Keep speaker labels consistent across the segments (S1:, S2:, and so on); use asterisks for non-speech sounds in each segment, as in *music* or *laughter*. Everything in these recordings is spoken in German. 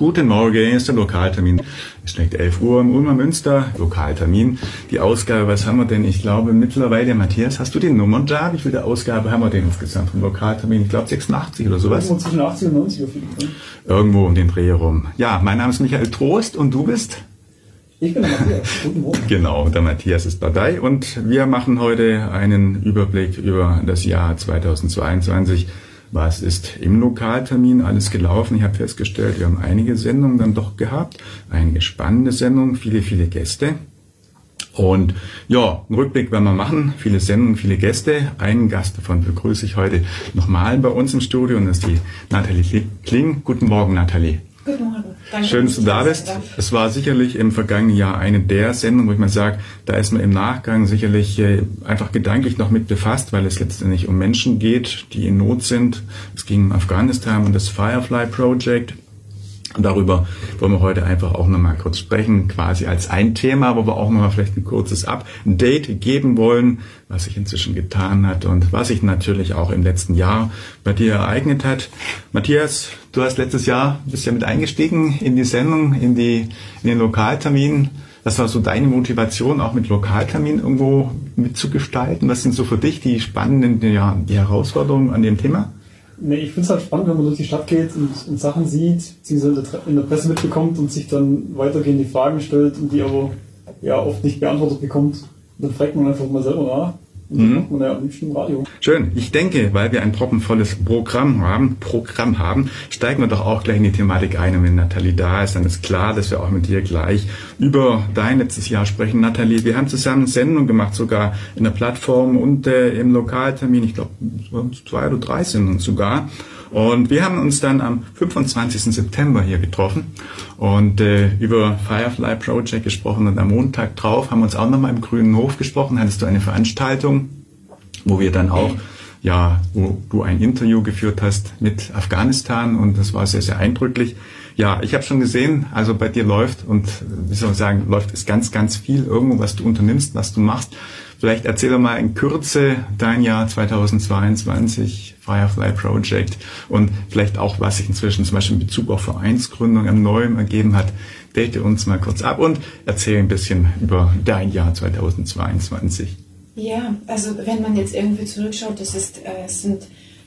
S1: Guten Morgen, ist der Lokaltermin. Es schlägt 11 Uhr im Ulmer Münster, Lokaltermin. Die Ausgabe, was haben wir denn? Ich glaube mittlerweile, Matthias, hast du die Nummern da? Wie viele Ausgabe haben wir denn insgesamt vom Lokaltermin? Ich glaube 86 oder sowas.
S2: Irgendwo zwischen 80 und 90 auf jeden Fall.
S1: Irgendwo um den Dreh herum. Ja, mein Name ist Michael Trost und du bist?
S2: Ich bin der Matthias. Guten Morgen. *laughs*
S1: Genau, der Matthias ist dabei und wir machen heute einen Überblick über das Jahr 2022. Was ist im Lokaltermin alles gelaufen? Ich habe festgestellt, wir haben einige Sendungen dann doch gehabt, einige spannende Sendungen, viele, viele Gäste. Und ja, einen Rückblick werden wir machen. Viele Sendungen, viele Gäste. Einen Gast davon begrüße ich heute nochmal bei uns im Studio und das ist die Nathalie Kling. Guten Morgen, Nathalie.
S3: Guten Morgen. Danke,
S1: Schön, dass du da bist. Es war sicherlich im vergangenen Jahr eine der Sendungen, wo ich mal sage, da ist man im Nachgang sicherlich äh, einfach gedanklich noch mit befasst, weil es letztendlich um Menschen geht, die in Not sind. Es ging um Afghanistan und das Firefly Project. Darüber wollen wir heute einfach auch nochmal kurz sprechen, quasi als ein Thema, wo wir auch nochmal vielleicht ein kurzes Update geben wollen, was sich inzwischen getan hat und was sich natürlich auch im letzten Jahr bei dir ereignet hat. Matthias, du hast letztes Jahr, bist ja mit eingestiegen in die Sendung, in, die, in den Lokaltermin. Was war so deine Motivation, auch mit Lokaltermin irgendwo mitzugestalten? Was sind so für dich die spannenden, ja, die Herausforderungen an dem Thema?
S2: Nee, ich finde es halt spannend, wenn man durch die Stadt geht und, und Sachen sieht, beziehungsweise in der Presse mitbekommt und sich dann weitergehende Fragen stellt und die aber ja oft nicht beantwortet bekommt. Dann fragt man einfach mal selber nach.
S1: Mhm.
S2: macht man ja am liebsten Radio.
S1: Schön. Ich denke, weil wir ein proppenvolles Programm haben, Programm haben, steigen wir doch auch gleich in die Thematik ein. Und wenn Nathalie da ist, dann ist klar, dass wir auch mit dir gleich über dein letztes Jahr sprechen. Nathalie, wir haben zusammen Sendungen gemacht, sogar in der Plattform und äh, im Lokaltermin. Ich glaube, zwei oder drei Sendungen sogar. Und wir haben uns dann am 25. September hier getroffen und äh, über Firefly Project gesprochen. Und am Montag drauf haben wir uns auch nochmal im Grünen Hof gesprochen. Hattest du eine Veranstaltung, wo wir dann auch, ja, wo du ein Interview geführt hast mit Afghanistan und das war sehr, sehr eindrücklich. Ja, ich habe schon gesehen, also bei dir läuft und wie soll man sagen, läuft es ganz, ganz viel irgendwo, was du unternimmst, was du machst. Vielleicht erzähl doch mal in Kürze dein Jahr 2022, Firefly Project und vielleicht auch, was sich inzwischen zum Beispiel in Bezug auf Vereinsgründung am Neuem ergeben hat. Date uns mal kurz ab und erzähl ein bisschen über dein Jahr 2022.
S3: Ja, also wenn man jetzt irgendwie zurückschaut, das ist, äh, sind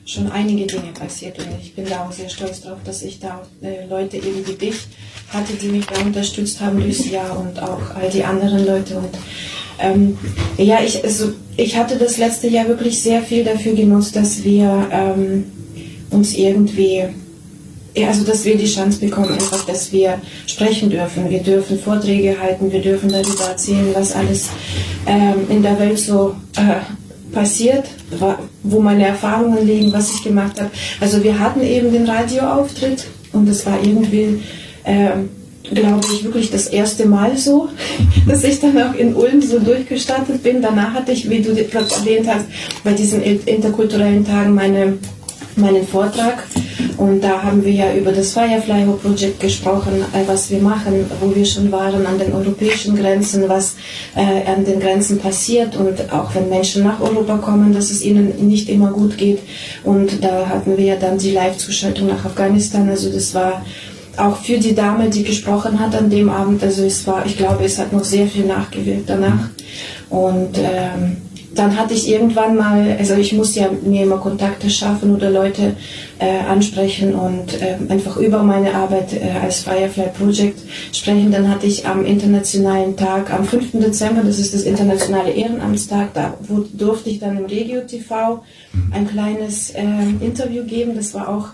S3: schon einige Dinge passiert und ich bin da auch sehr stolz drauf, dass ich da äh, Leute eben wie dich hatte, die mich da unterstützt haben durchs Jahr und auch all die anderen Leute und ähm, ja, ich, also, ich hatte das letzte Jahr wirklich sehr viel dafür genutzt, dass wir ähm, uns irgendwie ja, also dass wir die Chance bekommen, einfach, dass wir sprechen dürfen. Wir dürfen Vorträge halten, wir dürfen darüber erzählen, was alles ähm, in der Welt so äh, passiert, wo meine Erfahrungen liegen, was ich gemacht habe. Also wir hatten eben den Radioauftritt und das war irgendwie, ähm, glaube ich, wirklich das erste Mal so, *laughs* dass ich dann auch in Ulm so durchgestartet bin. Danach hatte ich, wie du gerade erwähnt hast, bei diesen interkulturellen Tagen meine meinen Vortrag. Und da haben wir ja über das Firefly Hope Project gesprochen, äh, was wir machen, wo wir schon waren an den europäischen Grenzen, was äh, an den Grenzen passiert. Und auch wenn Menschen nach Europa kommen, dass es ihnen nicht immer gut geht. Und da hatten wir ja dann die Live-Zuschaltung nach Afghanistan, also das war auch für die Dame, die gesprochen hat an dem Abend, also es war, ich glaube, es hat noch sehr viel nachgewirkt danach und ähm, dann hatte ich irgendwann mal, also ich muss ja mir immer Kontakte schaffen oder Leute äh, ansprechen und äh, einfach über meine Arbeit äh, als Firefly Project sprechen. Dann hatte ich am internationalen Tag, am 5. Dezember, das ist das internationale Ehrenamtstag, da durfte ich dann im Regio TV ein kleines äh, Interview geben. Das war auch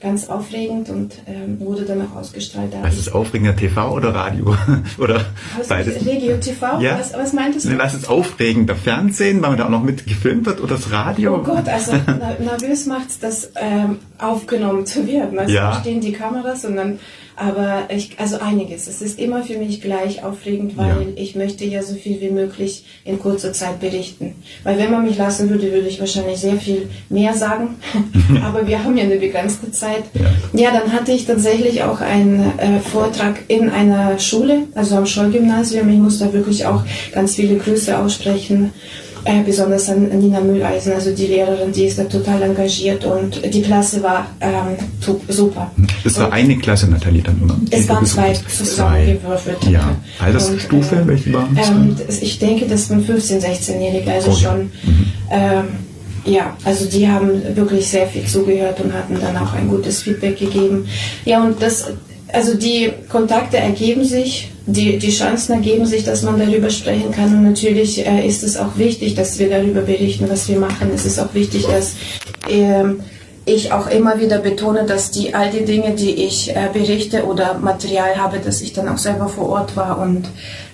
S3: ganz aufregend und ähm, wurde dann auch ausgestrahlt. *laughs*
S1: Was ist aufregender TV oder Radio? oder
S3: was,
S1: beides?
S3: Regio TV?
S1: Ja.
S3: Was, was meintest du?
S1: Was ist aufregender? Fernsehen, weil man da auch noch mit gefilmt wird oder das Radio?
S3: Oh Gott, also nervös macht's das ähm, aufgenommen zu werden. Also
S1: Ja.
S3: da stehen die Kameras und dann Aber ich, also einiges. Es ist immer für mich gleich aufregend, weil
S1: Ja.
S3: ich möchte ja so viel wie möglich in kurzer Zeit berichten. Weil wenn man mich lassen würde, würde ich wahrscheinlich sehr viel mehr sagen. *laughs* Aber wir haben ja eine begrenzte Zeit. Ja, dann hatte ich tatsächlich auch einen äh, Vortrag in einer Schule, also am Scholl-Gymnasium. Ich muss da wirklich auch ganz viele Grüße aussprechen. Äh, besonders an Nina Mülleisen, also die Lehrerin, die ist da total engagiert und die Klasse war ähm, super.
S1: Das war
S3: Und-
S1: eine Klasse, Nathalie, dann immer.
S3: es waren zwei zusammengewürfelt.
S1: Ja. Altersstufe,
S3: äh,
S1: welche waren es?
S3: ähm, Ich denke, das waren 15-, 16-Jährige, also
S1: Oh
S3: schon. Ähm, ja, also die haben wirklich sehr viel zugehört und hatten dann auch ein gutes Feedback gegeben. Ja, und das, also die Kontakte ergeben sich, die, die Chancen ergeben sich, dass man darüber sprechen kann. Und natürlich äh, ist es auch wichtig, dass wir darüber berichten, was wir machen. Es ist auch wichtig, dass ähm, ich auch immer wieder betone, dass die all die Dinge, die ich äh, berichte oder Material habe, dass ich dann auch selber vor Ort war und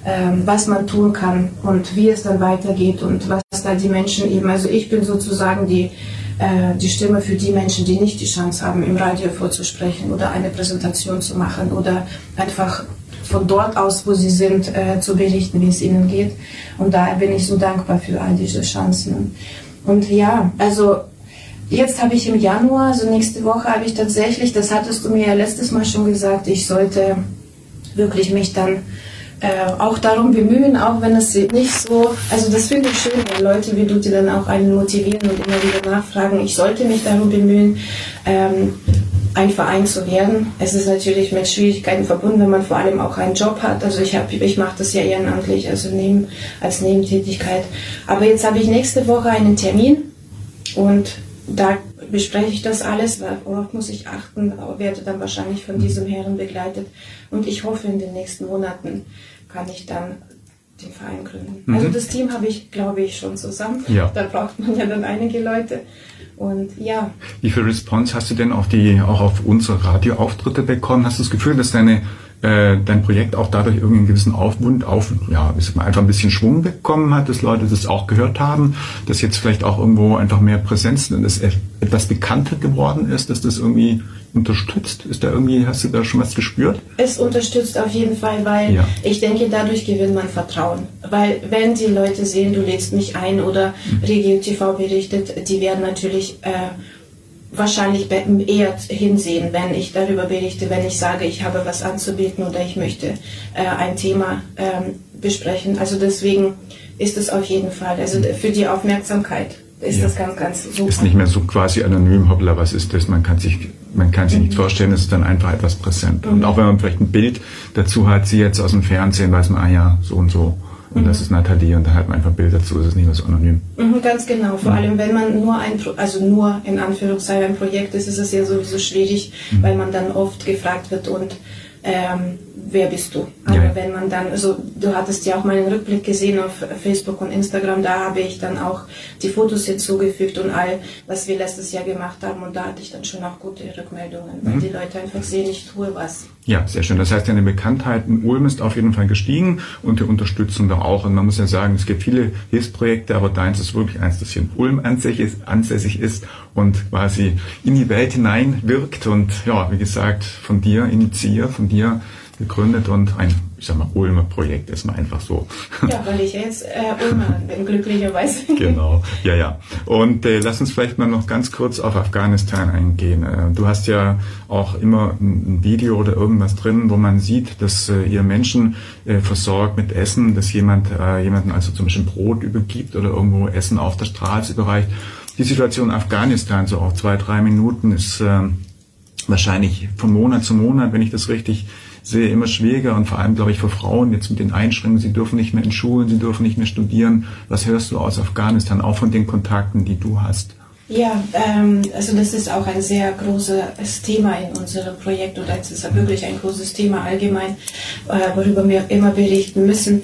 S3: ähm, was man tun kann und wie es dann weitergeht und was da die Menschen eben, also ich bin sozusagen die äh, die Stimme für die Menschen, die nicht die Chance haben, im Radio vorzusprechen oder eine Präsentation zu machen oder einfach von dort aus, wo sie sind, äh, zu berichten, wie es ihnen geht. Und daher bin ich so dankbar für all diese Chancen. Und ja, also Jetzt habe ich im Januar, also nächste Woche, habe ich tatsächlich, das hattest du mir ja letztes Mal schon gesagt, ich sollte wirklich mich dann äh, auch darum bemühen, auch wenn es nicht so, also das finde ich schön, wenn Leute wie du, die dann auch einen motivieren und immer wieder nachfragen, ich sollte mich darum bemühen, ähm, ein Verein zu werden. Es ist natürlich mit Schwierigkeiten verbunden, wenn man vor allem auch einen Job hat. Also ich ich mache das ja ehrenamtlich, also neben, als Nebentätigkeit. Aber jetzt habe ich nächste Woche einen Termin und da bespreche ich das alles, worauf muss ich achten, werde dann wahrscheinlich von diesem Herren begleitet. Und ich hoffe, in den nächsten Monaten kann ich dann den Verein gründen. Also das Team habe ich, glaube ich, schon zusammen.
S1: Ja.
S3: Da braucht man ja dann einige Leute. Und ja,
S1: Wie viel Response hast du denn auf die, auch auf unsere Radioauftritte bekommen? Hast du das Gefühl, dass deine, äh, dein Projekt auch dadurch irgendwie einen gewissen Aufwund, auf, ja, ich sag mal, einfach ein bisschen Schwung bekommen hat, dass Leute das auch gehört haben, dass jetzt vielleicht auch irgendwo einfach mehr Präsenz, dass es etwas bekannter geworden ist, dass das irgendwie unterstützt? Ist da irgendwie, hast du da schon was gespürt?
S3: Es unterstützt auf jeden Fall, weil
S1: Ja.
S3: ich denke, dadurch gewinnt man Vertrauen. Weil wenn die Leute sehen, du lädst mich ein oder Regio TV berichtet, die werden natürlich äh, wahrscheinlich eher hinsehen, wenn ich darüber berichte, wenn ich sage, ich habe was anzubieten oder ich möchte äh, ein Thema ähm, besprechen. Also deswegen ist es auf jeden Fall, also für die Aufmerksamkeit ist
S1: Ja.
S3: das ganz, ganz super.
S1: Ist nicht mehr so quasi anonym, hoppla, was ist das? Man kann sich, man kann sich nicht vorstellen, es ist dann einfach etwas präsent. Und auch wenn man vielleicht ein Bild dazu hat, sie jetzt aus dem Fernsehen, weiß man, ah ja, so und so. Und das ist Nathalie und da hat man einfach ein Bild dazu, es ist nicht mehr so anonym.
S3: Mhm, ganz genau. Vor allem, wenn man nur ein, Pro also nur in Anführungszeichen ein Projekt ist, ist es ja sowieso schwierig, weil man dann oft gefragt wird und ähm, wer bist du? Aber
S1: Ja,
S3: wenn man dann, also du hattest ja auch meinen Rückblick gesehen auf Facebook und Instagram, da habe ich dann auch die Fotos hinzugefügt und all, was wir letztes Jahr gemacht haben und da hatte ich dann schon auch gute Rückmeldungen, weil die Leute einfach sehen, ich tue was.
S1: Ja, sehr schön. Das heißt, deine Bekanntheit in Ulm ist auf jeden Fall gestiegen und die Unterstützung da auch. Und man muss ja sagen, es gibt viele Hilfsprojekte, aber deins ist wirklich eins, das hier in Ulm ansässig ist, ansässig ist und quasi in die Welt hinein wirkt und ja, wie gesagt, von dir initiiert, von dir gegründet und ein, ich sag mal, Ulmer Projekt ist mal einfach so.
S3: Ja, weil ich jetzt äh, Ulmer bin, glücklicherweise. *laughs*
S1: Genau, ja, ja. Und äh, lass uns vielleicht mal noch ganz kurz auf Afghanistan eingehen. Äh, du hast ja auch immer ein, Video oder irgendwas drin, wo man sieht, dass äh, ihr Menschen äh, versorgt mit Essen, dass jemand äh, jemanden also zum Beispiel Brot übergibt oder irgendwo Essen auf der Straße überreicht. Die Situation in Afghanistan, so auch zwei, drei Minuten, ist äh, wahrscheinlich von Monat zu Monat, wenn ich das richtig sehe, immer schwieriger und vor allem, glaube ich, für Frauen jetzt mit den Einschränkungen, sie dürfen nicht mehr in Schulen, sie dürfen nicht mehr studieren. Was hörst du aus Afghanistan, auch von den Kontakten, die du hast?
S3: Ja, ähm, also das ist auch ein sehr großes Thema in unserem Projekt oder es ist wirklich ein großes Thema allgemein, äh, worüber wir immer berichten müssen.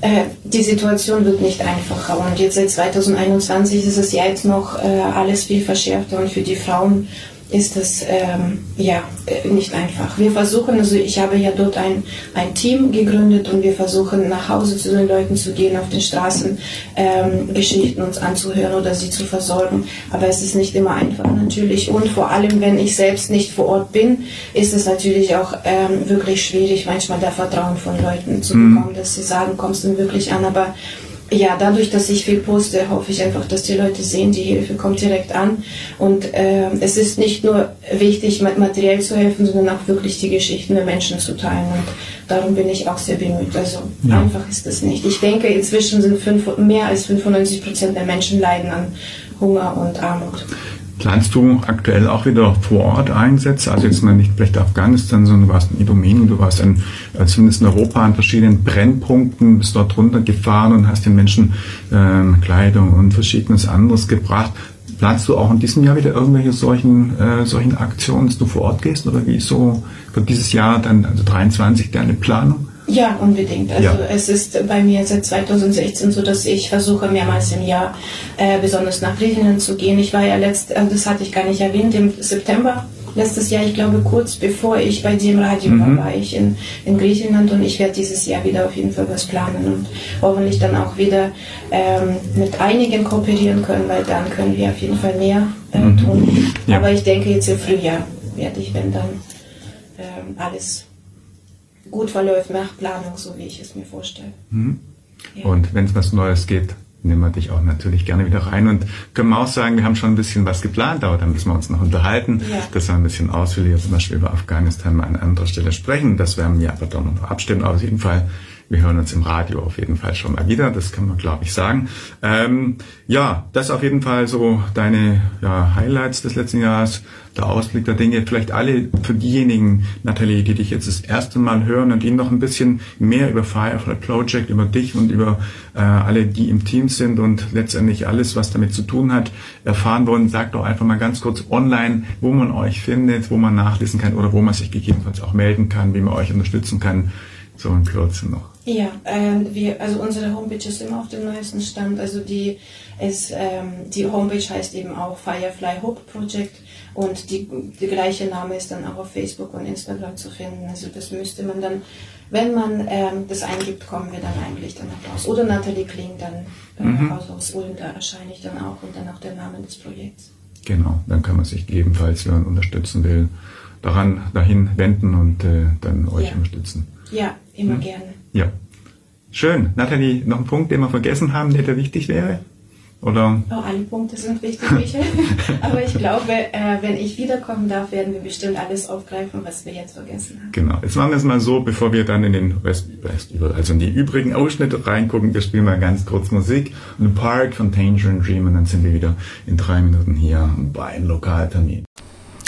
S3: Äh, die Situation wird nicht einfacher und jetzt seit 2021 ist es ja jetzt noch äh, alles viel verschärfter und für die Frauen ist es ähm, ja äh, nicht einfach. Wir versuchen, also ich habe ja dort ein, ein Team gegründet und wir versuchen nach Hause zu den Leuten zu gehen, auf den Straßen ähm, Geschichten uns anzuhören oder sie zu versorgen. Aber es ist nicht immer einfach natürlich und vor allem, wenn ich selbst nicht vor Ort bin, ist es natürlich auch ähm, wirklich schwierig, manchmal der Vertrauen von Leuten zu mhm. bekommen, dass sie sagen, kommst du wirklich an, aber ja, dadurch, dass ich viel poste, hoffe ich einfach, dass die Leute sehen, die Hilfe kommt direkt an. Und äh, es ist nicht nur wichtig, materiell zu helfen, sondern auch wirklich die Geschichten der Menschen zu teilen. Und darum bin ich auch sehr bemüht. Also ja. einfach ist es nicht. Ich denke, inzwischen sind fünf, mehr als 95 Prozent der Menschen leiden an Hunger und Armut.
S1: Planst du aktuell auch wieder vor Ort Einsätze? Also jetzt mal nicht vielleicht Afghanistan, sondern du warst in Idomeni, du warst in, äh, zumindest in Europa an verschiedenen Brennpunkten, bist dort runtergefahren und hast den Menschen ähm, Kleidung und verschiedenes anderes gebracht. Planst du auch in diesem Jahr wieder irgendwelche solchen, äh, solchen Aktionen, dass du vor Ort gehst? Oder wie ist so für dieses Jahr dann, also 23, deine Planung?
S3: Ja, unbedingt. Also ja. es ist bei mir seit 2016 so, dass ich versuche mehrmals im Jahr äh, besonders nach Griechenland zu gehen. Ich war ja letzt, äh, das hatte ich gar nicht erwähnt, im September letztes Jahr, ich glaube kurz bevor ich bei dir im Radio mhm. war, war ich in, in Griechenland und ich werde dieses Jahr wieder auf jeden Fall was planen und hoffentlich dann auch wieder ähm, mit einigen kooperieren können, weil dann können wir auf jeden Fall mehr äh, mhm. tun. Ja. Aber ich denke jetzt im Frühjahr werde ich, wenn dann ähm, alles gut verläuft nach Planung, so wie ich es mir vorstelle.
S1: Mhm. Ja. Und wenn es was Neues gibt, nehmen wir dich auch natürlich gerne wieder rein und können wir auch sagen, wir haben schon ein bisschen was geplant, aber dann müssen wir uns noch unterhalten, ja. dass wir ein bisschen ausführlicher zum Beispiel über Afghanistan mal an anderer Stelle sprechen. Das werden wir aber dann noch abstimmen. Aber auf jeden Fall wir hören uns im Radio auf jeden Fall schon mal wieder, das kann man glaube ich sagen. Ähm, ja, das auf jeden Fall so deine ja, Highlights des letzten Jahres, der Ausblick der Dinge. Vielleicht alle für diejenigen, Nathalie, die dich jetzt das erste Mal hören und die noch ein bisschen mehr über Firefly Project, über dich und über äh, alle, die im Team sind und letztendlich alles, was damit zu tun hat, erfahren wollen. Sag doch einfach mal ganz kurz online, wo man euch findet, wo man nachlesen kann oder wo man sich gegebenenfalls auch melden kann, wie man euch unterstützen kann. So in Kürze noch.
S3: Ja, äh, wir, also unsere Homepage ist immer auf dem neuesten Stand. Also die, ist, ähm, die Homepage heißt eben auch Firefly Hope Project und die, die gleiche Name ist dann auch auf Facebook und Instagram zu finden. Also das müsste man dann, wenn man ähm, das eingibt, kommen wir dann eigentlich dann auch raus. Oder Nathalie Kling dann äh, mhm. aus Ulm, da erscheine ich dann auch und dann auch der Name des Projekts.
S1: Genau, dann kann man sich ebenfalls, wenn man unterstützen will, daran dahin wenden und äh, dann euch
S3: ja.
S1: unterstützen.
S3: Ja, immer hm? gerne.
S1: Ja. Schön. Nathalie, noch ein Punkt, den wir vergessen haben, der dir wichtig wäre? Oder?
S3: Oh, alle Punkte sind wichtig, Michael. *laughs* Aber ich glaube, äh, wenn ich wiederkommen darf, werden wir bestimmt alles aufgreifen, was wir jetzt vergessen haben.
S1: Genau. Jetzt machen wir es mal so, bevor wir dann in den Rest, also in die übrigen Ausschnitte reingucken. Wir spielen mal ganz kurz Musik. The Park von Tangerine Dream und dann sind wir wieder in drei Minuten hier bei einem Lokaltermin.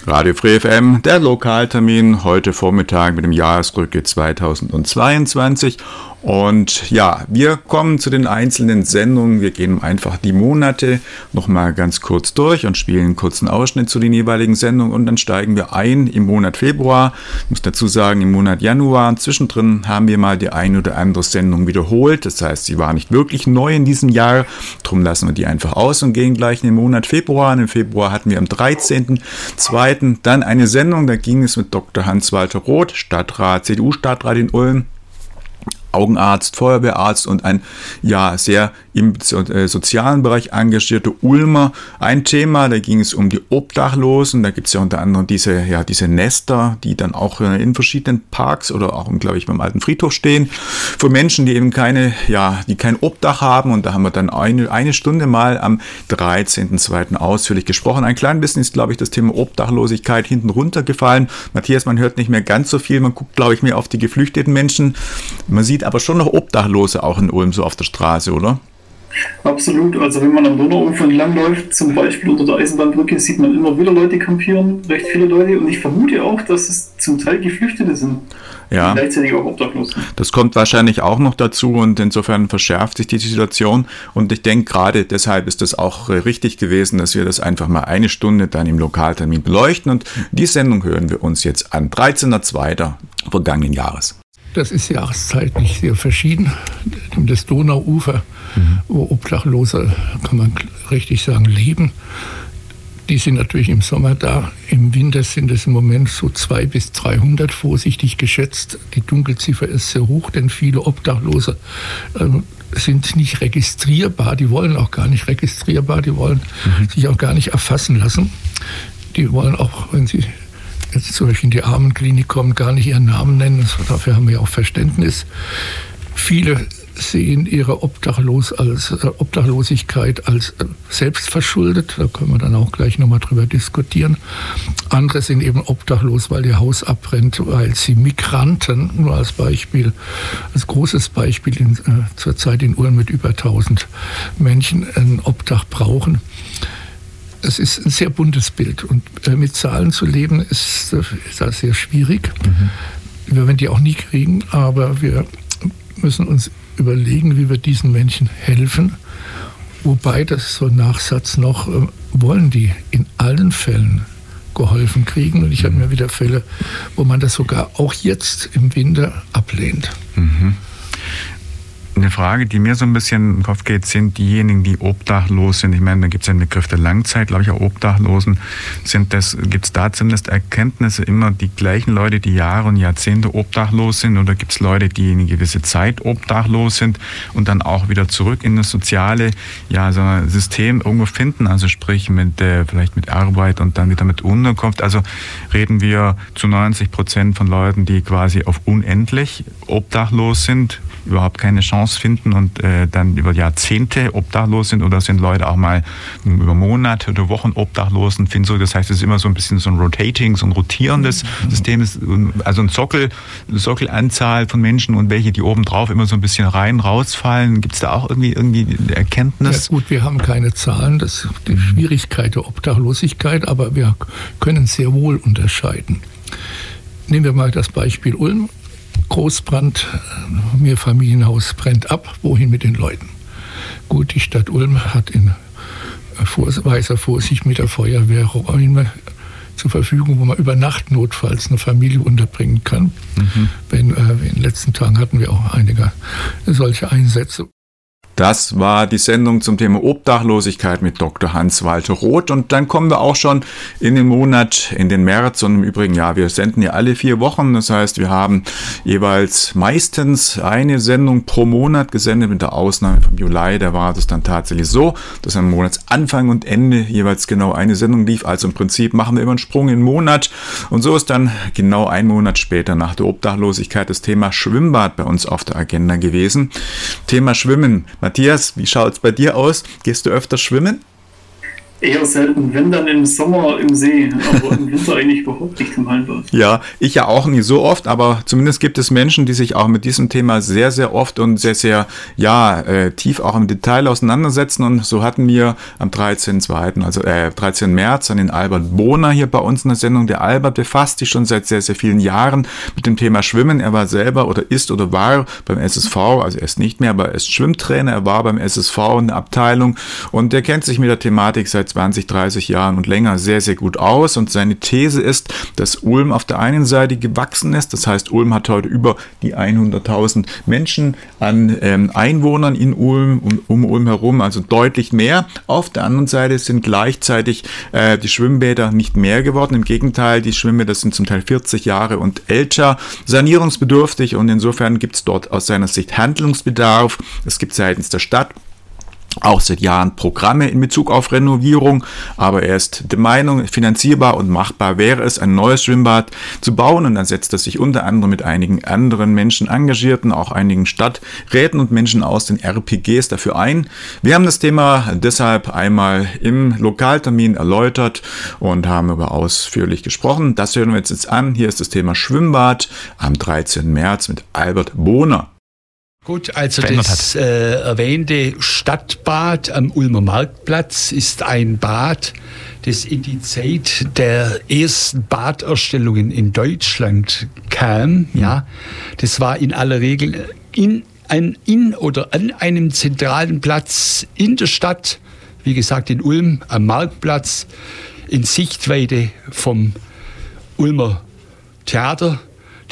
S1: Radio Free FM, der Lokaltermin heute Vormittag mit dem Jahresrücke 2022 und ja, wir kommen zu den einzelnen Sendungen. Wir gehen einfach die Monate nochmal ganz kurz durch und spielen einen kurzen Ausschnitt zu den jeweiligen Sendungen und dann steigen wir ein im Monat Februar. Ich muss dazu sagen, im Monat Januar. Zwischendrin haben wir mal die eine oder andere Sendung wiederholt. Das heißt, sie war nicht wirklich neu in diesem Jahr. Darum lassen wir die einfach aus und gehen gleich in den Monat Februar. Und Im Februar hatten wir am 13.02. dann eine Sendung. Da ging es mit Dr. Hans-Walter Roth, Stadtrat, CDU-Stadtrat in Ulm Augenarzt, Feuerwehrarzt und ein ja sehr im äh, sozialen Bereich engagierte Ulmer. Ein Thema, da ging es um die Obdachlosen. Da gibt es ja unter anderem diese, ja, diese Nester, die dann auch äh, in verschiedenen Parks oder auch, glaube ich, beim alten Friedhof stehen. Für Menschen, die eben keine, ja, die kein Obdach haben. Und da haben wir dann eine, eine Stunde mal am 13.02. ausführlich gesprochen. Ein klein bisschen ist, glaube ich, das Thema Obdachlosigkeit hinten runtergefallen. Matthias, man hört nicht mehr ganz so viel. Man guckt, glaube ich, mehr auf die geflüchteten Menschen. Man sieht aber schon noch Obdachlose auch in Ulm so auf der Straße, oder?
S2: Absolut. Also wenn man am Donauufer entlangläuft, zum Beispiel unter der Eisenbahnbrücke, sieht man immer wieder Leute kampieren, recht viele Leute. Und ich vermute auch, dass es zum Teil Geflüchtete sind.
S1: Ja. Gleichzeitig auch obdachlos. Das kommt wahrscheinlich auch noch dazu und insofern verschärft sich die Situation. Und ich denke, gerade deshalb ist es auch richtig gewesen, dass wir das einfach mal eine Stunde dann im Lokaltermin beleuchten. Und die Sendung hören wir uns jetzt an. 13.02. vergangenen Jahres.
S4: Das ist jahreszeitlich sehr verschieden. Das Donauufer, mhm. wo Obdachlose, kann man richtig sagen, leben. Die sind natürlich im Sommer da. Im Winter sind es im Moment so 200 bis 300 vorsichtig geschätzt. Die Dunkelziffer ist sehr hoch, denn viele Obdachlose äh, sind nicht registrierbar. Die wollen auch gar nicht registrierbar. Die wollen mhm. sich auch gar nicht erfassen lassen. Die wollen auch, wenn sie jetzt zum Beispiel in die Armenklinik kommen, gar nicht ihren Namen nennen. Dafür haben wir auch Verständnis. Viele sehen ihre Obdachlos als, äh, Obdachlosigkeit als äh, selbstverschuldet. Da können wir dann auch gleich nochmal drüber diskutieren. Andere sind eben obdachlos, weil ihr Haus abbrennt, weil sie Migranten, nur als Beispiel, als großes Beispiel in, äh, zurzeit in Ulm mit über 1000 Menschen ein Obdach brauchen. Es ist ein sehr buntes Bild und äh, mit Zahlen zu leben ist, äh, ist das sehr schwierig. Mhm. Wir werden die auch nie kriegen, aber wir müssen uns überlegen, wie wir diesen Menschen helfen. Wobei, das ist so ein Nachsatz noch, äh, wollen die in allen Fällen geholfen kriegen. Und ich habe mir wieder Fälle, wo man das sogar auch jetzt im Winter ablehnt. Mhm.
S5: Eine Frage, die mir so ein bisschen den Kopf geht, sind diejenigen, die obdachlos sind. Ich meine, da gibt es ja den Begriff der Langzeit, glaube ich, auch Obdachlosen. Sind das, gibt es da zumindest Erkenntnisse immer die gleichen Leute, die Jahre und Jahrzehnte obdachlos sind? Oder gibt es Leute, die eine gewisse Zeit obdachlos sind und dann auch wieder zurück in das soziale ja, so ein System irgendwo finden? Also sprich mit äh, vielleicht mit Arbeit und dann wieder mit Unterkunft. Also reden wir zu 90 Prozent von Leuten, die quasi auf unendlich obdachlos sind, überhaupt keine Chance finden und äh, dann über Jahrzehnte obdachlos sind oder sind Leute auch mal über Monate oder Wochen obdachlos und finden so, das heißt, es ist immer so ein bisschen so ein Rotating, so ein rotierendes mhm. System, also ein Sockel, eine Sockelanzahl von Menschen und welche, die oben drauf immer so ein bisschen rein, rausfallen. Gibt es da auch irgendwie, irgendwie eine Erkenntnis?
S4: Ja gut, wir haben keine Zahlen, das ist die Schwierigkeit der Obdachlosigkeit, aber wir können sehr wohl unterscheiden. Nehmen wir mal das Beispiel Ulm. Großbrand, mir Familienhaus brennt ab, wohin mit den Leuten? Gut, die Stadt Ulm hat in weiser Vorsicht mit der Feuerwehr Räume zur Verfügung, wo man über Nacht notfalls eine Familie unterbringen kann. Mhm. Wenn, äh, in den letzten Tagen hatten wir auch einige solche Einsätze.
S1: Das war die Sendung zum Thema Obdachlosigkeit mit Dr. Hans-Walter Roth. Und dann kommen wir auch schon in den Monat, in den März. Und im Übrigen, ja, wir senden ja alle vier Wochen. Das heißt, wir haben jeweils meistens eine Sendung pro Monat gesendet, mit der Ausnahme vom Juli. Da war es dann tatsächlich so, dass am Monatsanfang und Ende jeweils genau eine Sendung lief. Also im Prinzip machen wir immer einen Sprung in den Monat. Und so ist dann genau ein Monat später nach der Obdachlosigkeit das Thema Schwimmbad bei uns auf der Agenda gewesen. Thema Schwimmen. Matthias, wie schaut es bei dir aus? Gehst du öfter schwimmen?
S2: Eher selten, wenn dann im Sommer im See, aber im Winter *laughs* eigentlich überhaupt nicht im Hallenbad.
S1: Ja, ich ja auch nie so oft, aber zumindest gibt es Menschen, die sich auch mit diesem Thema sehr, sehr oft und sehr, sehr, ja, äh, tief auch im Detail auseinandersetzen. Und so hatten wir am 13.2., also äh, 13. März, an den Albert Bohner hier bei uns in der Sendung. Der Albert befasst sich schon seit sehr, sehr vielen Jahren mit dem Thema Schwimmen. Er war selber oder ist oder war beim SSV, also er ist nicht mehr, aber er ist Schwimmtrainer. Er war beim SSV in der Abteilung und er kennt sich mit der Thematik seit 20, 30 Jahren und länger sehr, sehr gut aus. Und seine These ist, dass Ulm auf der einen Seite gewachsen ist. Das heißt, Ulm hat heute über die 100.000 Menschen an ähm, Einwohnern in Ulm, um, um, Ulm herum, also deutlich mehr. Auf der anderen Seite sind gleichzeitig äh, die Schwimmbäder nicht mehr geworden. Im Gegenteil, die Schwimmbäder sind zum Teil 40 Jahre und älter, sanierungsbedürftig und insofern gibt es dort aus seiner Sicht Handlungsbedarf. Es gibt seitens der Stadt auch seit Jahren Programme in Bezug auf Renovierung, aber er ist der Meinung, finanzierbar und machbar wäre es, ein neues Schwimmbad zu bauen und dann setzt er sich unter anderem mit einigen anderen Menschen Engagierten, auch einigen Stadträten und Menschen aus den RPGs dafür ein. Wir haben das Thema deshalb einmal im Lokaltermin erläutert und haben über ausführlich gesprochen. Das hören wir jetzt an. Hier ist das Thema Schwimmbad am 13. März mit Albert Bohner.
S6: Gut, also das äh, erwähnte Stadtbad am Ulmer Marktplatz ist ein Bad, das in die Zeit der ersten Baderstellungen in Deutschland kam. Ja, das war in aller Regel in, ein, in oder an einem zentralen Platz in der Stadt, wie gesagt in Ulm am Marktplatz, in Sichtweite vom Ulmer Theater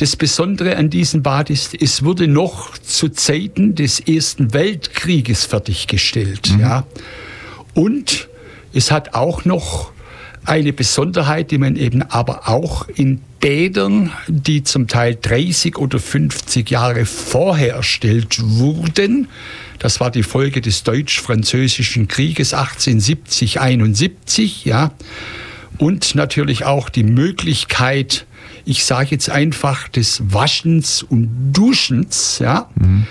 S6: das Besondere an diesem Bad ist, es wurde noch zu Zeiten des Ersten Weltkrieges fertiggestellt. Mhm. Ja. Und es hat auch noch eine Besonderheit, die man eben aber auch in Bädern, die zum Teil 30 oder 50 Jahre vorher erstellt wurden, das war die Folge des Deutsch-Französischen Krieges 1870-71, ja, und natürlich auch die Möglichkeit, ich sage jetzt einfach des Waschens und Duschens, ja, mhm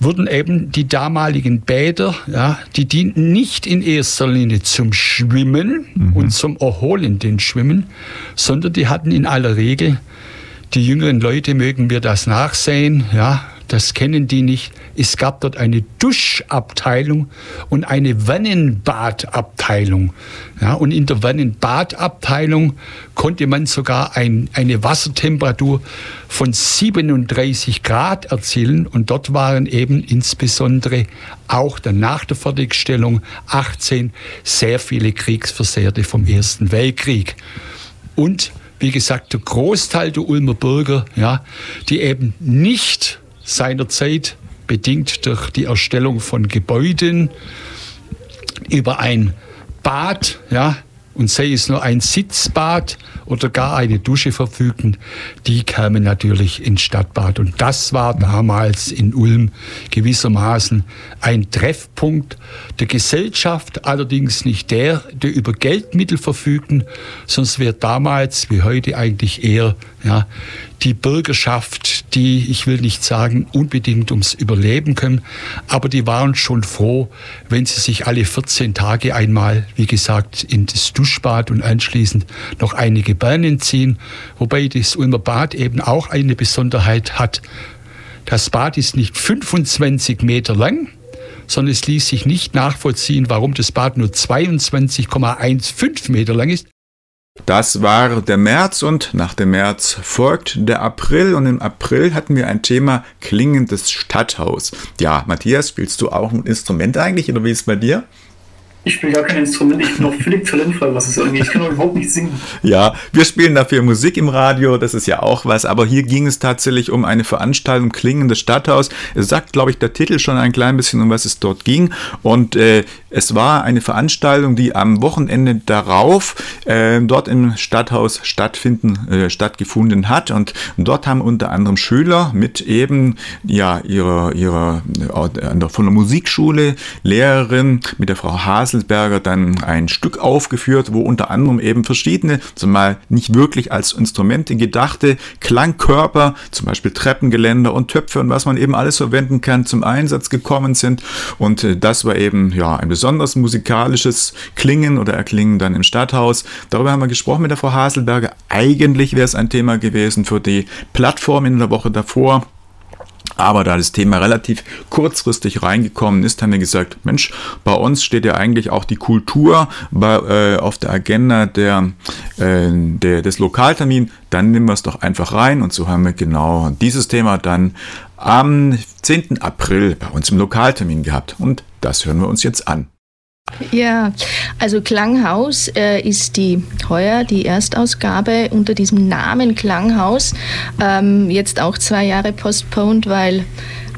S6: wurden eben die damaligen Bäder, ja, die dienten nicht in erster Linie zum Schwimmen mhm. und zum erholenden Schwimmen, sondern die hatten in aller Regel, die jüngeren Leute mögen mir das nachsehen, ja, das kennen die nicht. Es gab dort eine Duschabteilung und eine Wannenbadabteilung. Ja, und in der Wannenbadabteilung konnte man sogar ein, eine Wassertemperatur von 37 Grad erzielen. Und dort waren eben insbesondere auch dann nach der Fertigstellung 18 sehr viele Kriegsversehrte vom Ersten Weltkrieg. Und wie gesagt, der Großteil der Ulmer Bürger, ja, die eben nicht seinerzeit bedingt durch die Erstellung von Gebäuden über ein Bad, ja, und sei es nur ein Sitzbad oder gar eine Dusche verfügten, die kamen natürlich ins Stadtbad. Und das war damals in Ulm gewissermaßen ein Treffpunkt der Gesellschaft, allerdings nicht der, der über Geldmittel verfügten, sonst wäre damals wie heute eigentlich eher ja, die Bürgerschaft, die, ich will nicht sagen, unbedingt ums Überleben können, aber die waren schon froh, wenn sie sich alle 14 Tage einmal, wie gesagt, in das Duschbad und anschließend noch einige Bahnen ziehen, wobei das Ulmer Bad eben auch eine Besonderheit hat. Das Bad ist nicht 25 Meter lang, sondern es ließ sich nicht nachvollziehen, warum das Bad nur 22,15 Meter lang ist.
S1: Das war der März und nach dem März folgt der April und im April hatten wir ein Thema klingendes Stadthaus. Ja, Matthias, spielst du auch ein Instrument eigentlich oder wie ist es bei dir?
S2: Ich spiele gar kein Instrument, ich bin auch völlig talentfrei, was es angeht. Ich kann auch überhaupt nicht singen.
S1: Ja, wir spielen dafür Musik im Radio, das ist ja auch was, aber hier ging es tatsächlich um eine Veranstaltung Klingendes Stadthaus. Es sagt, glaube ich, der Titel schon ein klein bisschen, um was es dort ging. Und äh, es war eine Veranstaltung, die am Wochenende darauf äh, dort im Stadthaus stattfinden, äh, stattgefunden hat. Und dort haben unter anderem Schüler mit eben ja ihrer, ihrer äh, von der Musikschule, Lehrerin, mit der Frau Hasel, Hasselsberger dann ein Stück aufgeführt, wo unter anderem eben verschiedene, zumal nicht wirklich als Instrumente gedachte Klangkörper, zum Beispiel Treppengeländer und Töpfe und was man eben alles verwenden kann, zum Einsatz gekommen sind. Und äh, das war eben ja ein besonders musikalisches Klingen oder Erklingen dann im Stadthaus. Darüber haben wir gesprochen mit der Frau Haselberger. Eigentlich wäre es ein Thema gewesen für die Plattform in der Woche davor. Aber da das Thema relativ kurzfristig reingekommen ist, haben wir gesagt, Mensch, bei uns steht ja eigentlich auch die Kultur bei, äh, auf der Agenda der, äh, der, des Lokaltermin. Dann nehmen wir es doch einfach rein. Und so haben wir genau dieses Thema dann am 10. April bei uns im Lokaltermin gehabt. Und das hören wir uns jetzt an.
S7: Ja, also Klanghaus äh, ist die heuer die Erstausgabe unter diesem Namen Klanghaus. Ähm, jetzt auch zwei Jahre postponed, weil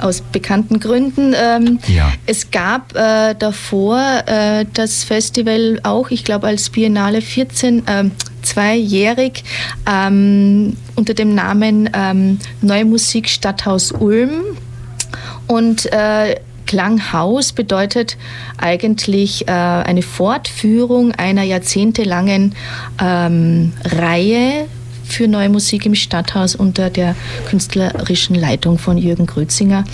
S7: aus bekannten Gründen. Ähm, ja. Es gab äh, davor äh, das Festival auch, ich glaube als Biennale 14, äh, zweijährig ähm, unter dem Namen ähm, Neue Musik Stadthaus Ulm. Und äh, Klanghaus bedeutet eigentlich äh, eine Fortführung einer jahrzehntelangen ähm, Reihe für neue Musik im Stadthaus unter der künstlerischen Leitung von Jürgen Grötzinger.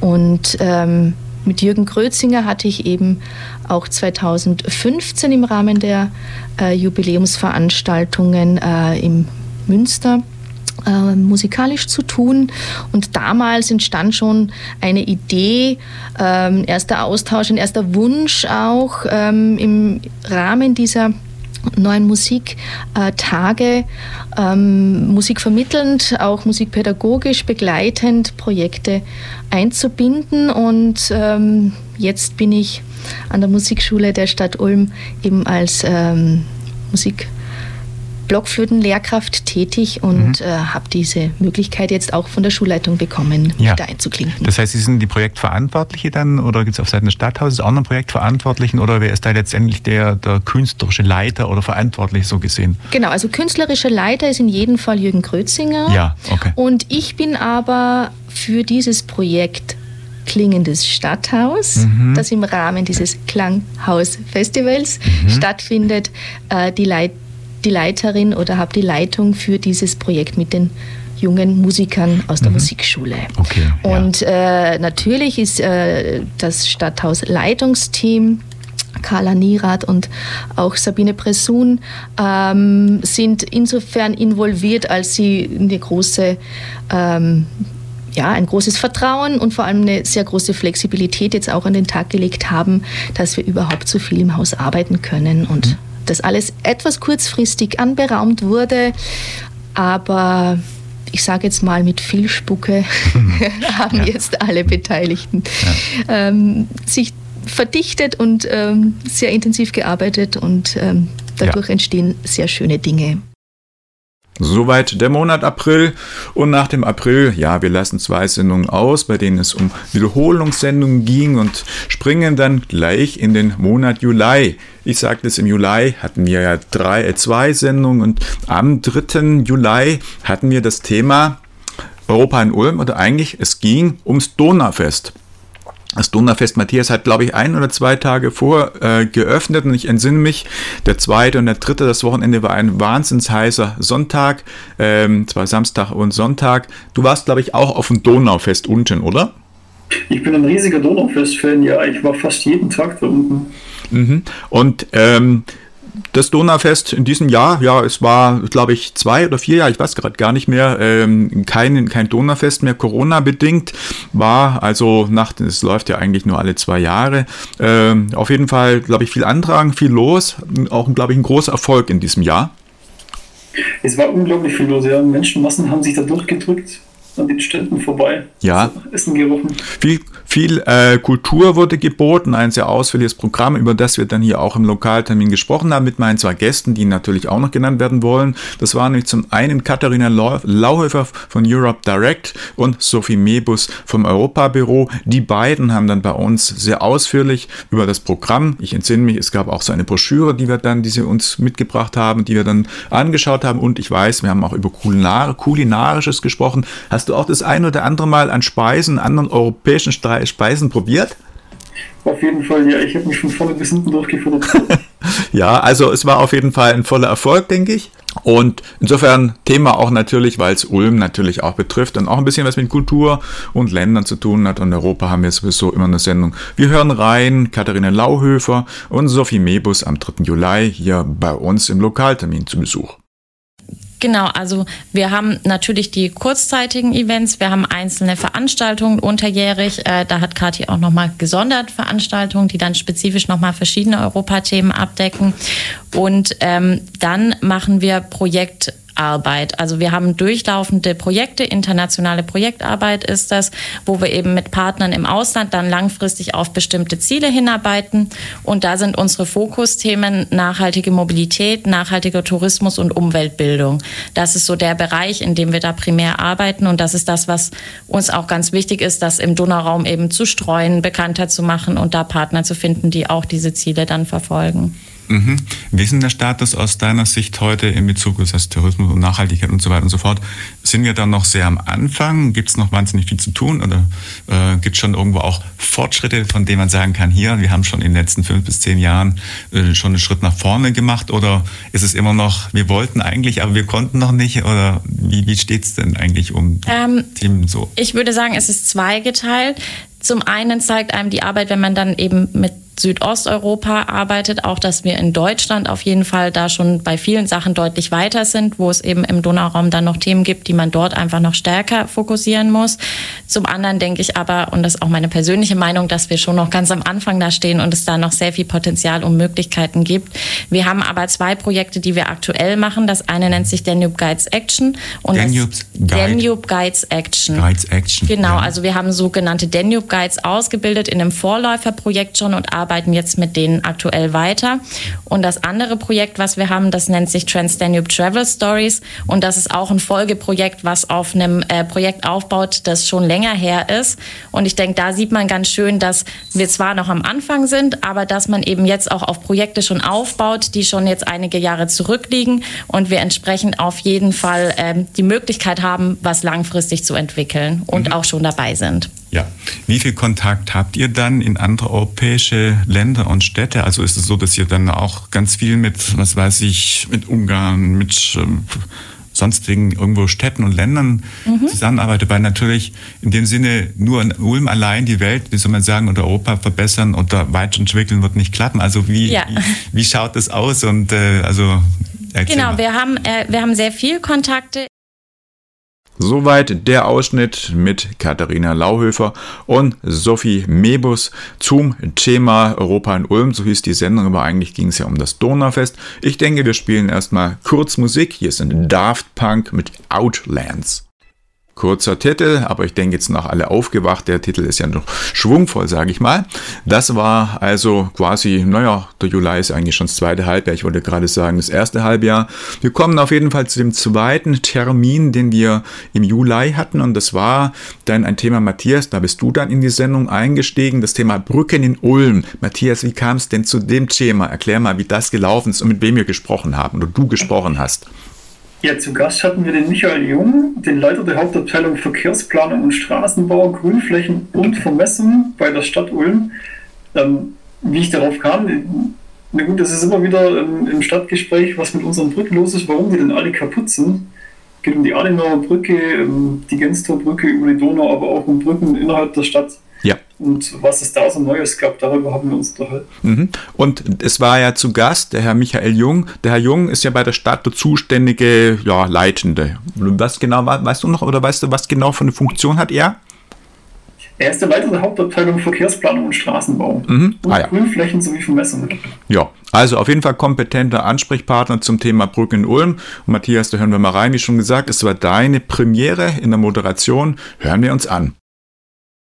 S7: Und ähm, mit Jürgen Grötzinger hatte ich eben auch 2015 im Rahmen der äh, Jubiläumsveranstaltungen äh, im Münster äh, musikalisch zu tun. Und damals entstand schon eine Idee, ähm, erster Austausch, ein erster Wunsch auch ähm, im Rahmen dieser neuen Musiktage, ähm, Musik auch musikpädagogisch begleitend Projekte einzubinden. Und ähm, jetzt bin ich an der Musikschule der Stadt Ulm eben als ähm, Musik Blockflötenlehrkraft tätig und mhm. äh, habe diese Möglichkeit jetzt auch von der Schulleitung bekommen,
S1: ja. mich da einzuklinken. Das heißt, Sie sind die Projektverantwortliche dann oder gibt es auf Seiten des Stadthauses auch einen Projektverantwortlichen oder wer ist da letztendlich der, der künstlerische Leiter oder verantwortlich so gesehen?
S7: Genau, also künstlerischer Leiter ist in jedem Fall Jürgen Krötzinger.
S1: Ja, okay.
S7: Und ich bin aber für dieses Projekt Klingendes Stadthaus, mhm. das im Rahmen dieses Klanghaus-Festivals mhm. stattfindet, äh, die, Leit die Leiterin oder habe die Leitung für dieses Projekt mit den jungen Musikern aus der mhm. Musikschule.
S1: Okay,
S7: Und äh, natürlich ist äh, das Stadthaus Leitungsteam Carla Nierath und auch Sabine Pressun ähm, sind insofern involviert, als sie eine große ähm, ja, ein großes Vertrauen und vor allem eine sehr große Flexibilität jetzt auch an den Tag gelegt haben, dass wir überhaupt so viel im Haus arbeiten können und mhm. Das alles etwas kurzfristig anberaumt wurde, aber ich sage jetzt mal mit viel Spucke *laughs* haben ja. jetzt alle Beteiligten ja. ähm, sich verdichtet und ähm, sehr intensiv gearbeitet und ähm, dadurch ja. entstehen sehr schöne Dinge.
S1: Soweit der Monat April. Und nach dem April, ja, wir lassen zwei Sendungen aus, bei denen es um Wiederholungssendungen ging und springen dann gleich in den Monat Juli. Ich sagte es, im Juli hatten wir ja drei, äh, zwei Sendungen und am 3. Juli hatten wir das Thema Europa in Ulm oder eigentlich es ging ums Donaufest. Das Donaufest Matthias hat, glaube ich, ein oder zwei Tage vor äh, geöffnet und ich entsinne mich, der zweite und der dritte, das Wochenende war ein wahnsinns heißer Sonntag, ähm, zwar Samstag und Sonntag. Du warst, glaube ich, auch auf dem Donaufest unten, oder?
S2: Ich bin ein riesiger Donaufest-Fan, ja, ich war fast jeden Tag da unten.
S1: Mhm. Und ähm, das Donaufest in diesem Jahr, ja, es war, glaube ich, zwei oder vier Jahre, ich weiß gerade gar nicht mehr, ähm, kein, kein Donaufest mehr Corona-bedingt, war also nach, es läuft ja eigentlich nur alle zwei Jahre, ähm, auf jeden Fall, glaube ich, viel Antragen, viel los, auch, glaube ich, ein großer Erfolg in diesem Jahr.
S2: Es war unglaublich viel los, ja. Menschenmassen haben sich da durchgedrückt an den Ständen vorbei.
S1: Ja. Essen gerochen. Viel, viel äh, Kultur wurde geboten, ein sehr ausführliches Programm, über das wir dann hier auch im Lokaltermin gesprochen haben, mit meinen zwei Gästen, die natürlich auch noch genannt werden wollen. Das waren nämlich zum einen Katharina Lauhöfer von Europe Direct und Sophie Mebus vom Europabüro. Die beiden haben dann bei uns sehr ausführlich über das Programm, ich entsinne mich, es gab auch so eine Broschüre, die wir dann, die sie uns mitgebracht haben, die wir dann angeschaut haben und ich weiß, wir haben auch über Kulinar Kulinarisches gesprochen. Hast Hast du auch das ein oder andere Mal an Speisen, anderen europäischen Speisen probiert?
S2: Auf jeden Fall, ja. Ich habe mich von vorne bis hinten durchgefuttert. *laughs*
S1: ja, also es war auf jeden Fall ein voller Erfolg, denke ich. Und insofern Thema auch natürlich, weil es Ulm natürlich auch betrifft und auch ein bisschen was mit Kultur und Ländern zu tun hat. Und Europa haben wir sowieso immer eine Sendung. Wir hören rein, Katharina Lauhöfer und Sophie Mebus am 3. Juli hier bei uns im Lokaltermin zu Besuch.
S8: Genau, also wir haben natürlich die kurzzeitigen Events, wir haben einzelne Veranstaltungen unterjährig. Äh, da hat Kathi auch nochmal gesondert Veranstaltungen, die dann spezifisch nochmal verschiedene Europathemen abdecken. Und ähm, dann machen wir Projekt Arbeit. Also wir haben durchlaufende Projekte, internationale Projektarbeit ist das, wo wir eben mit Partnern im Ausland dann langfristig auf bestimmte Ziele hinarbeiten. Und da sind unsere Fokusthemen nachhaltige Mobilität, nachhaltiger Tourismus und Umweltbildung. Das ist so der Bereich, in dem wir da primär arbeiten. Und das ist das, was uns auch ganz wichtig ist, das im Donauraum eben zu streuen, bekannter zu machen und da Partner zu finden, die auch diese Ziele dann verfolgen.
S1: Mhm. Wie ist denn der Status aus deiner Sicht heute in Bezug auf das Tourismus und Nachhaltigkeit und so weiter und so fort? Sind wir da noch sehr am Anfang? Gibt es noch wahnsinnig viel zu tun? Oder äh, gibt es schon irgendwo auch Fortschritte, von denen man sagen kann, hier, wir haben schon in den letzten fünf bis zehn Jahren äh, schon einen Schritt nach vorne gemacht? Oder ist es immer noch, wir wollten eigentlich, aber wir konnten noch nicht? Oder wie, wie steht es denn eigentlich um ähm, Themen so?
S8: Ich würde sagen, es ist zweigeteilt. Zum einen zeigt einem die Arbeit, wenn man dann eben mit Südosteuropa arbeitet, auch dass wir in Deutschland auf jeden Fall da schon bei vielen Sachen deutlich weiter sind, wo es eben im Donauraum dann noch Themen gibt, die man dort einfach noch stärker fokussieren muss. Zum anderen denke ich aber, und das ist auch meine persönliche Meinung, dass wir schon noch ganz am Anfang da stehen und es da noch sehr viel Potenzial und Möglichkeiten gibt. Wir haben aber zwei Projekte, die wir aktuell machen. Das eine nennt sich Danube Guides Action und
S1: Danube's
S8: das Guide. Danube Guides Action.
S1: Guides Action.
S8: Genau, ja. also wir haben sogenannte Danube Guides ausgebildet in einem Vorläuferprojekt schon und arbeiten jetzt mit denen aktuell weiter. Und das andere Projekt, was wir haben, das nennt sich Transdanube Travel Stories. Und das ist auch ein Folgeprojekt, was auf einem äh, Projekt aufbaut, das schon länger her ist. Und ich denke, da sieht man ganz schön, dass wir zwar noch am Anfang sind, aber dass man eben jetzt auch auf Projekte schon aufbaut, die schon jetzt einige Jahre zurückliegen und wir entsprechend auf jeden Fall ähm, die Möglichkeit haben, was langfristig zu entwickeln und mhm. auch schon dabei sind.
S1: Ja. Wie viel Kontakt habt ihr dann in andere europäische Länder und Städte? Also ist es so, dass ihr dann auch ganz viel mit, was weiß ich, mit Ungarn, mit ähm, sonstigen irgendwo Städten und Ländern mhm. zusammenarbeitet, weil natürlich in dem Sinne nur in Ulm allein die Welt, wie soll man sagen, oder Europa verbessern oder weiterentwickeln wird nicht klappen. Also wie, ja. wie, wie, schaut das aus? Und äh, also
S8: Genau, wir haben, äh, wir haben sehr viel Kontakte.
S1: Soweit der Ausschnitt mit Katharina Lauhöfer und Sophie Mebus zum Thema Europa in Ulm. So hieß die Sendung, aber eigentlich ging es ja um das Donaufest. Ich denke, wir spielen erstmal kurz Musik. Hier sind Daft Punk mit Outlands. Kurzer Titel, aber ich denke jetzt noch alle aufgewacht. Der Titel ist ja noch schwungvoll, sage ich mal. Das war also quasi, naja, der Juli ist eigentlich schon das zweite Halbjahr. Ich wollte gerade sagen, das erste Halbjahr. Wir kommen auf jeden Fall zu dem zweiten Termin, den wir im Juli hatten. Und das war dann ein Thema, Matthias, da bist du dann in die Sendung eingestiegen. Das Thema Brücken in Ulm. Matthias, wie kam es denn zu dem Thema? Erklär mal, wie das gelaufen ist und mit wem wir gesprochen haben oder du gesprochen hast.
S2: Ja, zu Gast hatten wir den Michael Jung, den Leiter der Hauptabteilung Verkehrsplanung und Straßenbau, Grünflächen und Vermessung bei der Stadt Ulm. Ähm, wie ich darauf kam, na gut, das ist immer wieder ähm, im Stadtgespräch, was mit unseren Brücken los ist, warum die denn alle kaputt sind. Es geht um die Adenauer Brücke, ähm, die Genstorbrücke über die Donau, aber auch um Brücken innerhalb der Stadt. Und was es da so Neues gab, darüber haben wir uns unterhalten.
S1: Mhm. Und es war ja zu Gast der Herr Michael Jung. Der Herr Jung ist ja bei der Stadt der zuständige ja, Leitende. Was genau, weißt du noch, oder weißt du, was genau für eine Funktion hat er?
S2: Er ist der Leiter der Hauptabteilung Verkehrsplanung und Straßenbau mhm. und ah, ja. Grünflächen sowie Vermessung.
S1: Ja, also auf jeden Fall kompetenter Ansprechpartner zum Thema Brücken in Ulm. Und Matthias, da hören wir mal rein. Wie schon gesagt, es war deine Premiere in der Moderation. Hören wir uns an.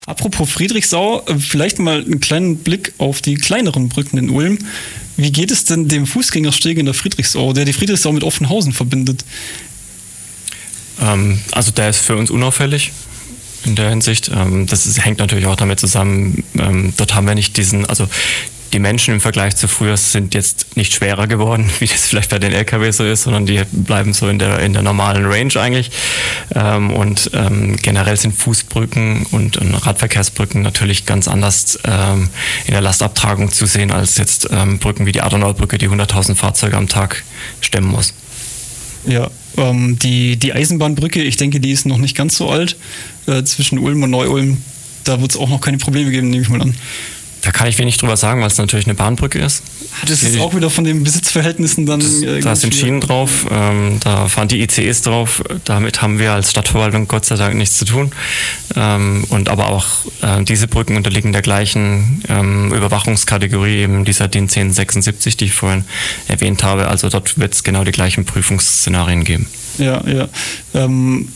S9: Apropos Friedrichsau, äh, vielleicht mal einen kleinen Blick auf die kleineren Brücken in Ulm. Wie geht es denn dem Fußgängersteg in der Friedrichsau, der die Friedrichsau mit Offenhausen verbindet?
S10: Ähm, also der ist für uns unauffällig in der Hinsicht. Ähm, das ist, hängt natürlich auch damit zusammen, ähm, dort haben wir nicht diesen, also die Menschen im Vergleich zu früher sind jetzt nicht schwerer geworden, *laughs* wie das vielleicht bei den LKW so ist, sondern die bleiben so in der, in der normalen Range eigentlich. Ähm, und ähm, generell sind Fußbrücken und, und, Radverkehrsbrücken natürlich ganz anders ähm, in der Lastabtragung zu sehen als jetzt ähm, Brücken wie die Adenauerbrücke, die 100.000 Fahrzeuge am Tag stemmen muss.
S9: Ja, ähm, die, die Eisenbahnbrücke, ich denke, die ist noch nicht ganz so alt. Äh, zwischen Ulm und Neu-Ulm, da wird es auch noch keine Probleme geben, nehme ich mal an.
S10: Da kann ich wenig drüber sagen, weil es natürlich eine Bahnbrücke ist.
S9: Das ist auch wieder von den Besitzverhältnissen dann.
S10: da sind Schienen drauf, ähm, da fahren die ICEs drauf. Damit haben wir als Stadtverwaltung Gott sei Dank nichts zu tun. Ähm, und aber auch äh, diese Brücken unterliegen der gleichen ähm, Überwachungskategorie, eben dieser DIN 1076, die ich vorhin erwähnt habe. Also dort wird es genau die gleichen Prüfungsszenarien geben.
S9: Ja, ja. Ähm,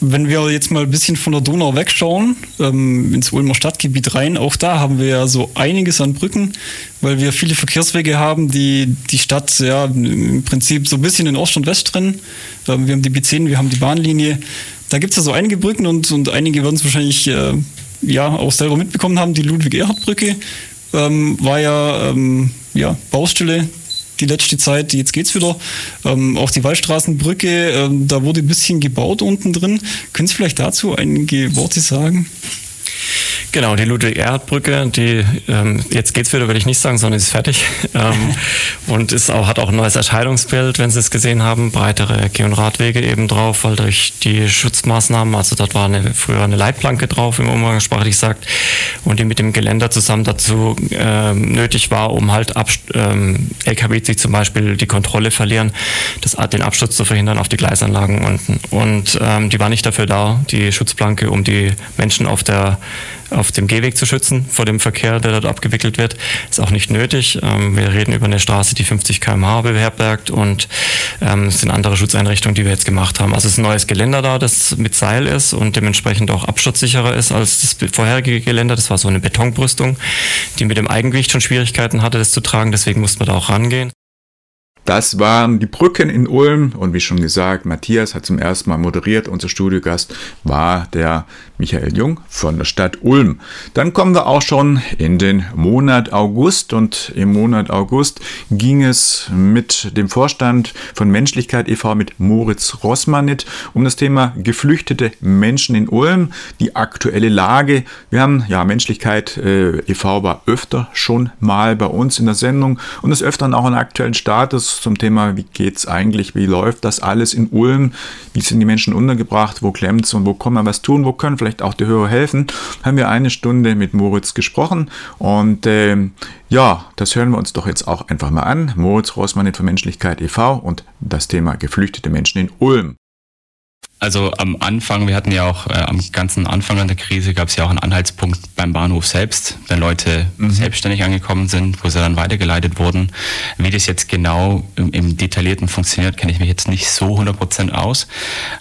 S9: wenn wir jetzt mal ein bisschen von der Donau wegschauen, ähm, ins Ulmer Stadtgebiet rein, auch da haben wir ja so einiges an Brücken, weil wir viele Verkehrswege haben, die die Stadt ja im Prinzip so ein bisschen in Ost und West trennen. Ähm, wir haben die B10, wir haben die Bahnlinie. Da gibt es ja so einige Brücken und, und einige werden es wahrscheinlich äh, ja auch selber mitbekommen haben. Die Ludwig-Erhard-Brücke ähm, war ja, ähm, ja Baustelle die letzte Zeit, jetzt geht's wieder. Ähm, auch die Waldstraßenbrücke, ähm, da wurde ein bisschen gebaut unten drin. Können Sie vielleicht dazu einige Worte sagen?
S10: Genau, die Ludwig-Erhard-Brücke, die ähm, jetzt geht's wieder, würde ich nicht sagen, sondern ist fertig *laughs* ähm, und ist auch hat auch ein neues Erscheinungsbild, wenn Sie es gesehen haben, breitere Geh- und Radwege eben drauf, weil durch die Schutzmaßnahmen, also dort war eine, früher eine Leitplanke drauf, im umgangssprachlich sagt, und die mit dem Geländer zusammen dazu ähm, nötig war, um halt ähm, LKW sich zum Beispiel die Kontrolle verlieren, das, den Absturz zu verhindern auf die Gleisanlagen unten. Und ähm, die war nicht dafür da, die Schutzplanke, um die Menschen auf der auf dem Gehweg zu schützen vor dem Verkehr, der dort abgewickelt wird. Ist auch nicht nötig. Ähm, wir reden über eine Straße, die 50 km/h beherbergt und ähm, es sind andere Schutzeinrichtungen, die wir jetzt gemacht haben. Also es ist ein neues Geländer da, das mit Seil ist und dementsprechend auch absturzsicherer ist als das vorherige Geländer. Das war so eine Betonbrüstung, die mit dem Eigengewicht schon Schwierigkeiten hatte, das zu tragen. Deswegen mussten wir da auch rangehen.
S1: Das waren die Brücken in Ulm und wie schon gesagt, Matthias hat zum ersten Mal moderiert. Unser Studiogast war der Michael Jung von der Stadt Ulm. Dann kommen wir auch schon in den Monat August und im Monat August ging es mit dem Vorstand von Menschlichkeit e.V. mit Moritz Rossmanit um das Thema geflüchtete Menschen in Ulm, die aktuelle Lage. Wir haben ja Menschlichkeit äh, e.V. war öfter schon mal bei uns in der Sendung und des Öfteren auch einen aktuellen Status zum Thema, wie geht's eigentlich, wie läuft das alles in Ulm, wie sind die Menschen untergebracht, wo klemmt's und wo kann man was tun, wo können vielleicht auch die Hörer helfen, haben wir eine Stunde mit Moritz gesprochen und äh, ja, das hören wir uns doch jetzt auch einfach mal an. Moritz Rossmann von Menschlichkeit e.V. und das Thema geflüchtete Menschen in Ulm.
S11: Also am Anfang, wir hatten ja auch äh, am ganzen Anfang an der Krise gab es ja auch einen Anhaltspunkt beim Bahnhof selbst, wenn Leute mhm. selbstständig angekommen sind, wo sie dann weitergeleitet wurden. Wie das jetzt genau im, im Detaillierten funktioniert, kenne ich mich jetzt nicht so 100% aus.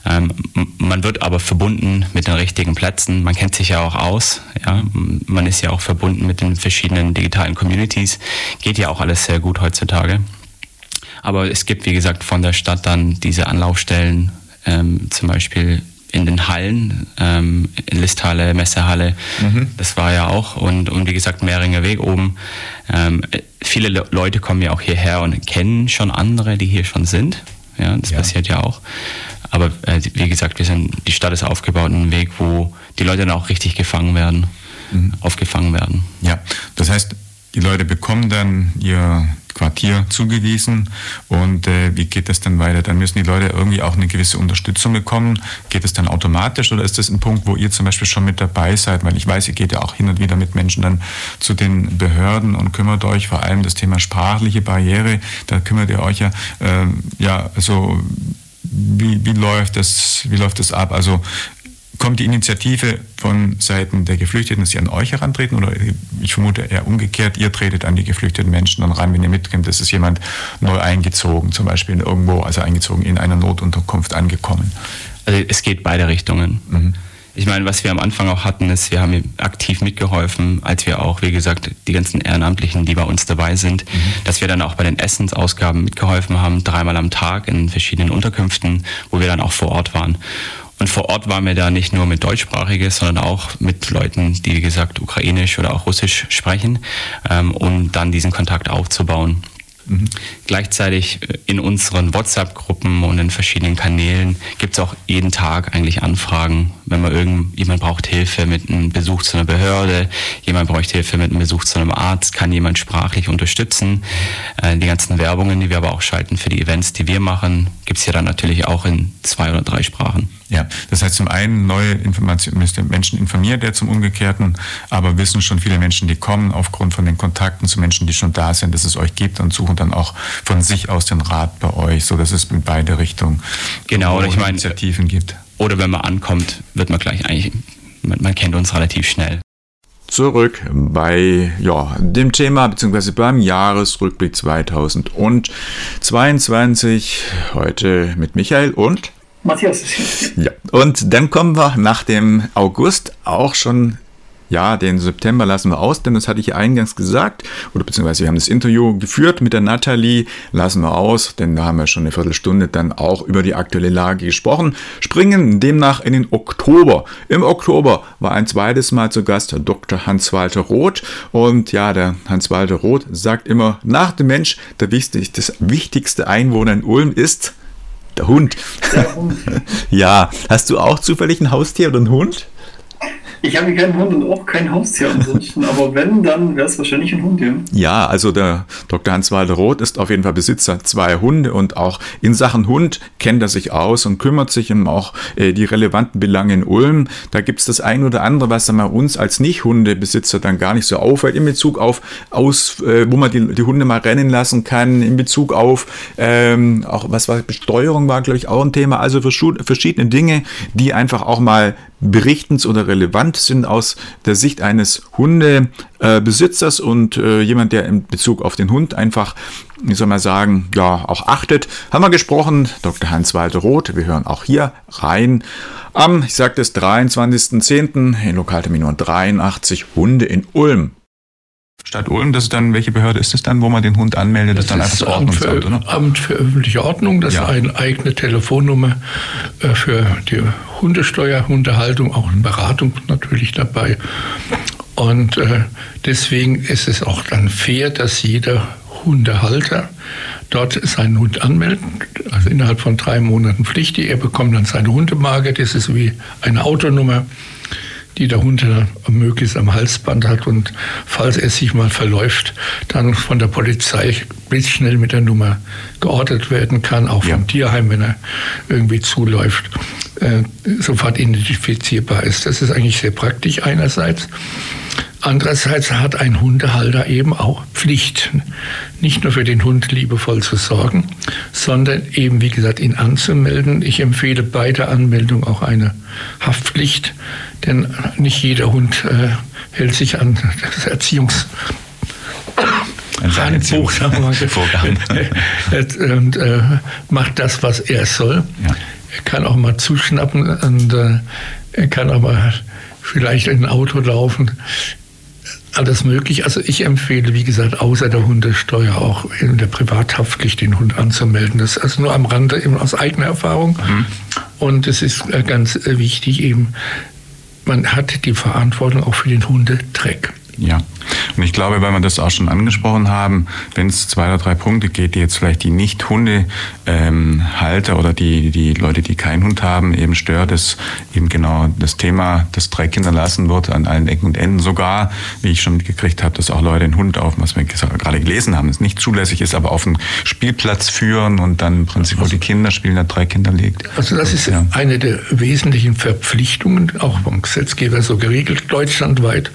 S11: Ähm, man wird aber verbunden mit den richtigen Plätzen. Man kennt sich ja auch aus. Ja? Man ist ja auch verbunden mit den verschiedenen digitalen Communities. Geht ja auch alles sehr gut heutzutage. Aber es gibt, wie gesagt, von der Stadt dann diese Anlaufstellen, ähm, zum Beispiel in den Hallen, ähm, in Listhalle, Messehalle, mhm. das war ja auch, und, und wie gesagt, Mehringer Weg oben. Ähm, viele Le Leute kommen ja auch hierher und kennen schon andere, die hier schon sind. Ja, das ja. passiert ja auch. Aber äh, wie gesagt, wir sind, die Stadt ist aufgebaut in einem Weg, wo die Leute dann auch richtig gefangen werden, mhm. aufgefangen werden.
S1: Ja, das heißt, die Leute bekommen dann ihr Quartier zugewiesen und äh, wie geht das dann weiter? Dann müssen die Leute irgendwie auch eine gewisse Unterstützung bekommen. Geht es dann automatisch oder ist das ein Punkt, wo ihr zum Beispiel schon mit dabei seid? Weil ich weiß, ihr geht ja auch hin und wieder mit Menschen dann zu den Behörden und kümmert euch vor allem das Thema sprachliche Barriere. Da kümmert ihr euch ja, äh, ja, also wie, wie läuft das, wie läuft das ab? Also kommt die Initiative von Seiten der Geflüchteten, dass sie an euch herantreten oder ich vermute eher umgekehrt, ihr tretet an die geflüchteten Menschen dann ran, wenn ihr mitkommt, das ist jemand neu eingezogen, zum Beispiel irgendwo, also eingezogen in einer Notunterkunft angekommen?
S11: Also es geht beide Richtungen. Mhm. Ich meine, was wir am Anfang auch hatten, ist, wir haben aktiv mitgeholfen, als wir auch, wie gesagt, die ganzen Ehrenamtlichen, die bei uns dabei sind, mhm. dass wir dann auch bei den Essensausgaben mitgeholfen haben, dreimal am Tag in verschiedenen Unterkünften, wo wir dann auch vor Ort waren. Und vor Ort waren wir da nicht nur mit Deutschsprachigen, sondern auch mit Leuten, die, wie gesagt, Ukrainisch oder auch Russisch sprechen, ähm, um dann diesen Kontakt aufzubauen. Gleichzeitig äh, in unseren WhatsApp-Gruppen und in verschiedenen Kanälen gibt es auch jeden Tag eigentlich Anfragen, wenn man irgendjemand braucht Hilfe mit einem Besuch zu einer Behörde, jemand braucht Hilfe mit einem Besuch zu einem Arzt, kann jemand sprachlich unterstützen. Äh, die ganzen Werbungen, die wir aber auch schalten für die Events, die wir machen, gibt es ja dann natürlich auch in zwei oder drei Sprachen.
S1: Ja, das heißt zum einen neue Informationen, Menschen informiert er zum Umgekehrten, aber wissen schon viele Menschen, die kommen aufgrund von den Kontakten zu Menschen, die schon da sind, dass es euch gibt und suchen dann auch von sich aus den Rat bei euch, so dass es in beide Richtungen
S11: genau, ich meine,
S1: Initiativen gibt.
S11: Oder wenn man ankommt, wird man gleich eigentlich, man, man kennt uns relativ schnell
S1: zurück bei ja, dem Thema bzw. beim Jahresrückblick 2022. Heute mit Michael und
S2: Matthias.
S1: Ja, und dann kommen wir nach dem August auch schon ja, den September lassen wir aus, denn das hatte ich eingangs gesagt, oder beziehungsweise wir haben das Interview geführt mit der Nathalie, lassen wir aus, denn da haben wir schon eine Viertelstunde dann auch über die aktuelle Lage gesprochen. Springen demnach in den Oktober. Im Oktober war ein zweites Mal zu Gast Dr. Hans-Walter Roth und ja, der Hans-Walter Roth sagt immer, nach dem Mensch, der wichtigste, das wichtigste Einwohner in Ulm ist der Hund. Der Hund. *laughs* ja, hast du auch zufällig ein Haustier oder einen Hund?
S2: Ich habe keinen Hund und auch kein Haustier ansonsten, aber wenn, dann wäre es wahrscheinlich ein Hund, ja.
S1: Ja, also der Dr. Hans-Walter Roth ist auf jeden Fall Besitzer zwei Hunde und auch in Sachen Hund kennt er sich aus und kümmert sich um auch äh, die relevanten Belange in Ulm. Da gibt es das ein oder andere, was dann uns als Nicht-Hundebesitzer dann gar nicht so auffällt, in Bezug auf, aus, äh, wo man die, die Hunde mal rennen lassen kann, in Bezug auf, ähm, auch was war, Besteuerung war, glaube ich, auch ein Thema, also verschiedene Dinge, die einfach auch mal berichtens- oder relevant relevant sind aus der Sicht eines Hundebesitzers und äh, jemand, der in Bezug auf den Hund einfach, wie soll man sagen, ja, auch achtet, haben wir gesprochen. Dr. Hans-Walter Roth, wir hören auch hier rein. Am, ich sagte es, 23.10. in Lokaltermin 83 Hunde in Ulm. Stadt Ulm, das ist dann, welche Behörde ist es dann, wo man den Hund anmeldet? Das, das ist dann einfach das
S4: Ordnungsamt, oder? Amt für öffentliche Ordnung, das ja. ist eine eigene Telefonnummer äh, für die Hundesteuer, Hundehaltung, auch eine Beratung natürlich dabei. Und äh, deswegen ist es auch dann fair, dass jeder Hundehalter dort seinen Hund anmeldet, also innerhalb von drei Monaten pflichtig. Er bekommt dann seine Hundemarke, das ist wie eine Autonummer die der Hund möglichst am Halsband hat und falls er sich mal verläuft, dann von der Polizei blitzschnell mit der Nummer geortet werden kann, auch vom ja. Tierheim, wenn er irgendwie zuläuft, äh, sofort identifizierbar ist. Das ist eigentlich sehr praktisch einerseits. Andererseits hat ein Hundehalter eben auch Pflicht, nicht nur für den Hund liebevoll zu sorgen, sondern eben, wie gesagt, ihn anzumelden. Ich empfehle bei der Anmeldung auch eine Haftpflicht, denn nicht jeder Hund äh, hält sich an das Erziehungs Handbuch *laughs* und äh, macht das, was er soll. Ja. Er kann auch mal zuschnappen und äh, er kann aber vielleicht in ein Auto laufen alles möglich. Also ich empfehle, wie gesagt, außer der Hundesteuer auch in der Privathaftpflicht den Hund anzumelden. Das ist also nur am Rande eben aus eigener Erfahrung. Mhm. Und es ist äh, ganz äh, wichtig eben, man hat die Verantwortung auch für den Hundetreck.
S1: Ja, und ich glaube, weil wir das auch schon angesprochen haben, wenn es zwei oder drei Punkte geht, die jetzt vielleicht die Nicht-Hundehalter ähm, oder die, die Leute, die keinen Hund haben, eben stört, ist eben genau das Thema, das Dreck hinterlassen wird an allen Ecken und Enden. Sogar, wie ich schon mitgekriegt habe, dass auch Leute den Hund auf, was wir gerade gelesen haben, es nicht zulässig ist, aber auf den Spielplatz führen und dann im Prinzip, wo die Kinder spielen, der Dreck hinterlegt.
S4: Also das ist ja. eine der wesentlichen Verpflichtungen, auch vom Gesetzgeber so geregelt, deutschlandweit.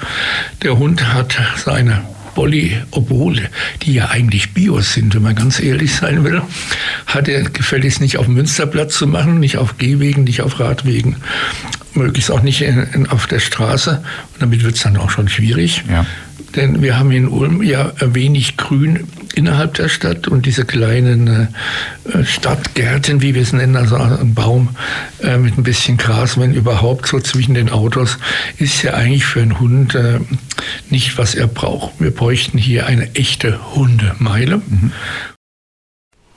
S4: Der Hund Hund hat seine Bolli, obwohl die ja eigentlich Bios sind, wenn man ganz ehrlich sein will, hat er gefälligst nicht auf Münsterplatz zu machen, nicht auf Gehwegen, nicht auf Radwegen, möglichst auch nicht in, in, auf der Straße. Und damit wird es dann auch schon schwierig. Ja. Denn wir haben in Ulm ja wenig Grün innerhalb der Stadt und diese kleinen äh, Stadtgärten, wie wir es nennen, also ein Baum äh, mit ein bisschen Gras, wenn überhaupt so zwischen den Autos, ist ja eigentlich für einen Hund äh, nicht, was er braucht. Wir bräuchten hier eine echte Hundemeile. Mhm.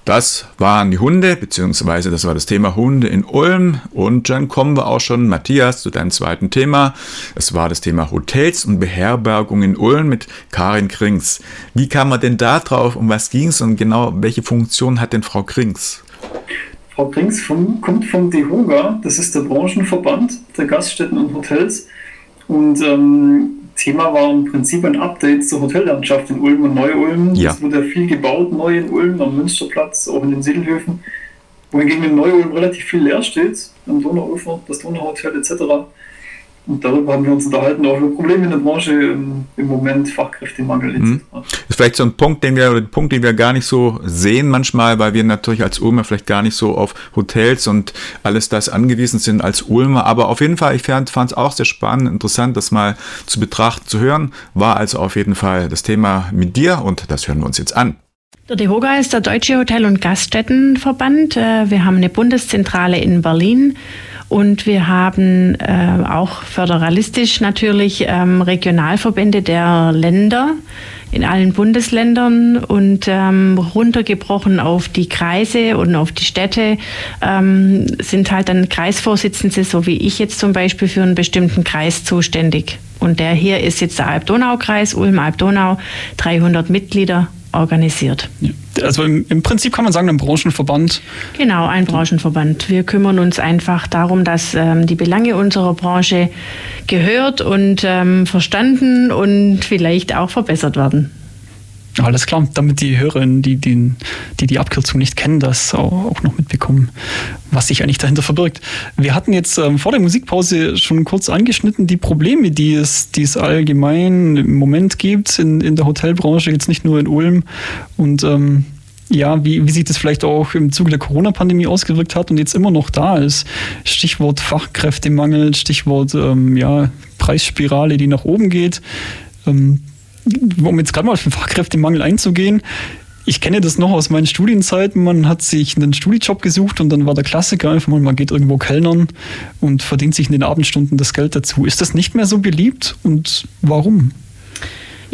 S1: Das waren die Hunde, beziehungsweise das war das Thema Hunde in Ulm. Und dann kommen wir auch schon, Matthias, zu deinem zweiten Thema. Es war das Thema Hotels und Beherbergung in Ulm mit Karin Krings. Wie kam man denn da drauf? Um was ging es und genau welche Funktion hat denn Frau Krings?
S2: Frau Krings vom, kommt vom DEHOGA, das ist der Branchenverband der Gaststätten und Hotels. Und ähm, Thema war im Prinzip ein Update zur Hotellandschaft in Ulm und Neu-Ulm. Ja. Es wurde ja viel gebaut, neu in Ulm, am Münsterplatz, auch in den Siedelhöfen. Wohingegen in Neu-Ulm relativ viel leer steht, am Donauufer, das Donauhotel etc. Und darüber haben wir uns unterhalten, auch über Probleme in der Branche im, im Moment, Fachkräftemangel etc. Mhm.
S1: Das ist vielleicht so ein Punkt, den wir, den Punkt, den wir gar nicht so sehen manchmal, weil wir natürlich als Ulmer vielleicht gar nicht so auf Hotels und alles das angewiesen sind als Ulmer. Aber auf jeden Fall, ich fand es auch sehr spannend, interessant, das mal zu betrachten, zu hören. War also auf jeden Fall das Thema mit dir und das hören wir uns jetzt an.
S12: Der DEHOGA ist der Deutsche Hotel- und Gaststättenverband. Äh, wir haben eine Bundeszentrale in Berlin und wir haben äh, auch föderalistisch natürlich ähm, Regionalverbände der Länder in allen Bundesländern und ähm, runtergebrochen auf die Kreise und auf die Städte ähm, sind halt dann Kreisvorsitzende, so wie ich jetzt zum Beispiel, für einen bestimmten Kreis zuständig. Und der hier ist jetzt der Alb-Donau-Kreis, Ulm-Alb-Donau, 300 Mitglieder organisiert.
S9: Also im, im, Prinzip kann man sagen, ein Branchenverband.
S12: Genau, ein Branchenverband. Wir kümmern uns einfach darum, dass ähm, die Belange unserer Branche gehört und ähm, verstanden und vielleicht auch verbessert werden.
S9: Alles klar, damit die Hörerinnen, die, die die, die Abkürzung nicht kennen, das auch noch mitbekommen, was sich eigentlich dahinter verbirgt. Wir hatten jetzt ähm, vor der Musikpause schon kurz angeschnitten, die Probleme, die es, die es allgemein im Moment gibt in, in der Hotelbranche, jetzt nicht nur in Ulm. Und ähm, ja, wie, wie sich das vielleicht auch im Zuge der Corona-Pandemie ausgewirkt hat und jetzt immer noch da ist. Stichwort Fachkräftemangel, Stichwort ähm, ja, Preisspirale, die nach oben geht. Ähm, um jetzt gerade mal auf den Fachkräftemangel einzugehen, ich kenne das noch aus meinen Studienzeiten. Man hat sich einen Studijob gesucht und dann war der Klassiker einfach mal, man geht irgendwo Kellnern und verdient sich in den Abendstunden das Geld dazu. Ist das nicht mehr so beliebt und warum?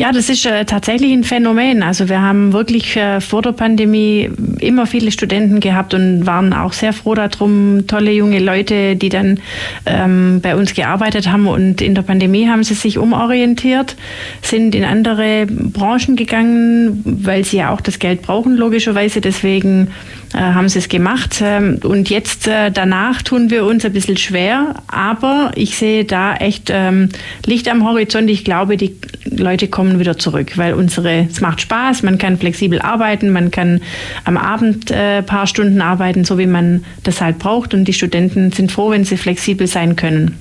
S12: Ja, das ist äh, tatsächlich ein Phänomen. Also wir haben wirklich äh, vor der Pandemie immer viele Studenten gehabt und waren auch sehr froh darum, tolle junge Leute, die dann ähm, bei uns gearbeitet haben. Und in der Pandemie haben sie sich umorientiert, sind in andere Branchen gegangen, weil sie ja auch das Geld brauchen, logischerweise. Deswegen äh, haben sie es gemacht. Ähm, und jetzt äh, danach tun wir uns ein bisschen schwer, aber ich sehe da echt ähm, Licht am Horizont. Ich glaube, die Leute kommen wieder zurück, weil unsere, es macht Spaß, man kann flexibel arbeiten, man kann am Abend äh, paar Stunden arbeiten, so wie man das halt braucht. Und die Studenten sind froh, wenn sie flexibel sein können.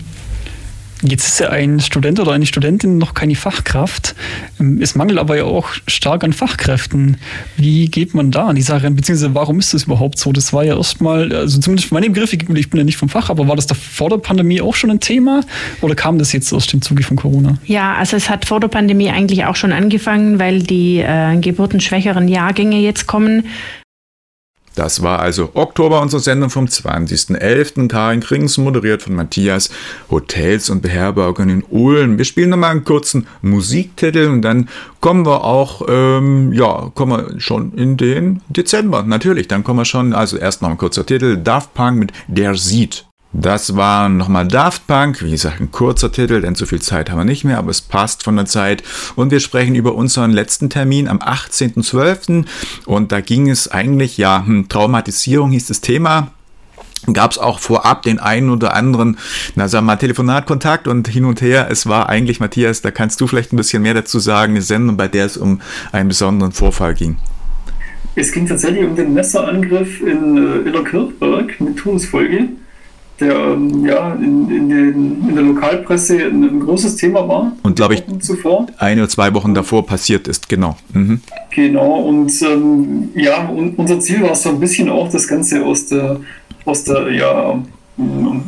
S9: Jetzt ist ja ein Student oder eine Studentin noch keine Fachkraft. Ähm, es mangelt aber ja auch stark an Fachkräften. Wie geht man da an die Sache Beziehungsweise warum ist das überhaupt so? Das war ja erstmal, also zumindest von meinem Begriff, ich bin ja nicht vom Fach, aber war das da vor der Pandemie auch schon ein Thema oder kam das jetzt aus dem Zuge von Corona?
S12: Ja, also es hat vor der Pandemie eigentlich auch schon angefangen, weil die äh, geburtenschwächeren Jahrgänge jetzt kommen.
S1: Das war also Oktober unsere Sendung vom 20.11. Karin Krings, moderiert von Matthias, Hotels und Beherbergungen in Ulm. Wir spielen nochmal einen kurzen Musiktitel und dann kommen wir auch, ähm, ja, kommen wir schon in den Dezember. Natürlich, dann kommen wir schon, also erst noch ein kurzer Titel, Daft Punk mit Der sieht. Das war nochmal Daft Punk, wie gesagt, ein kurzer Titel, denn so viel Zeit haben wir nicht mehr, aber es passt von der Zeit. Und wir sprechen über unseren letzten Termin am 18.12. Und da ging es eigentlich, ja, hm, Traumatisierung hieß das Thema gab es auch vorab den einen oder anderen, na sagen wir mal, Telefonatkontakt und hin und her. Es war eigentlich, Matthias, da kannst du vielleicht ein bisschen mehr dazu sagen, eine Sendung, bei der es um einen besonderen Vorfall ging.
S2: Es ging tatsächlich um den Messerangriff in äh, Illerkirchberg mit Todesfolge der ähm, ja, in, in, den, in, der Lokalpresse ein, ein, großes Thema war.
S1: Und glaube ich, zuvor. eine oder zwei Wochen davor passiert ist, genau.
S2: Mhm. Genau, und ähm, ja, und unser Ziel war es so ein bisschen auch, das Ganze aus der, aus der, ja,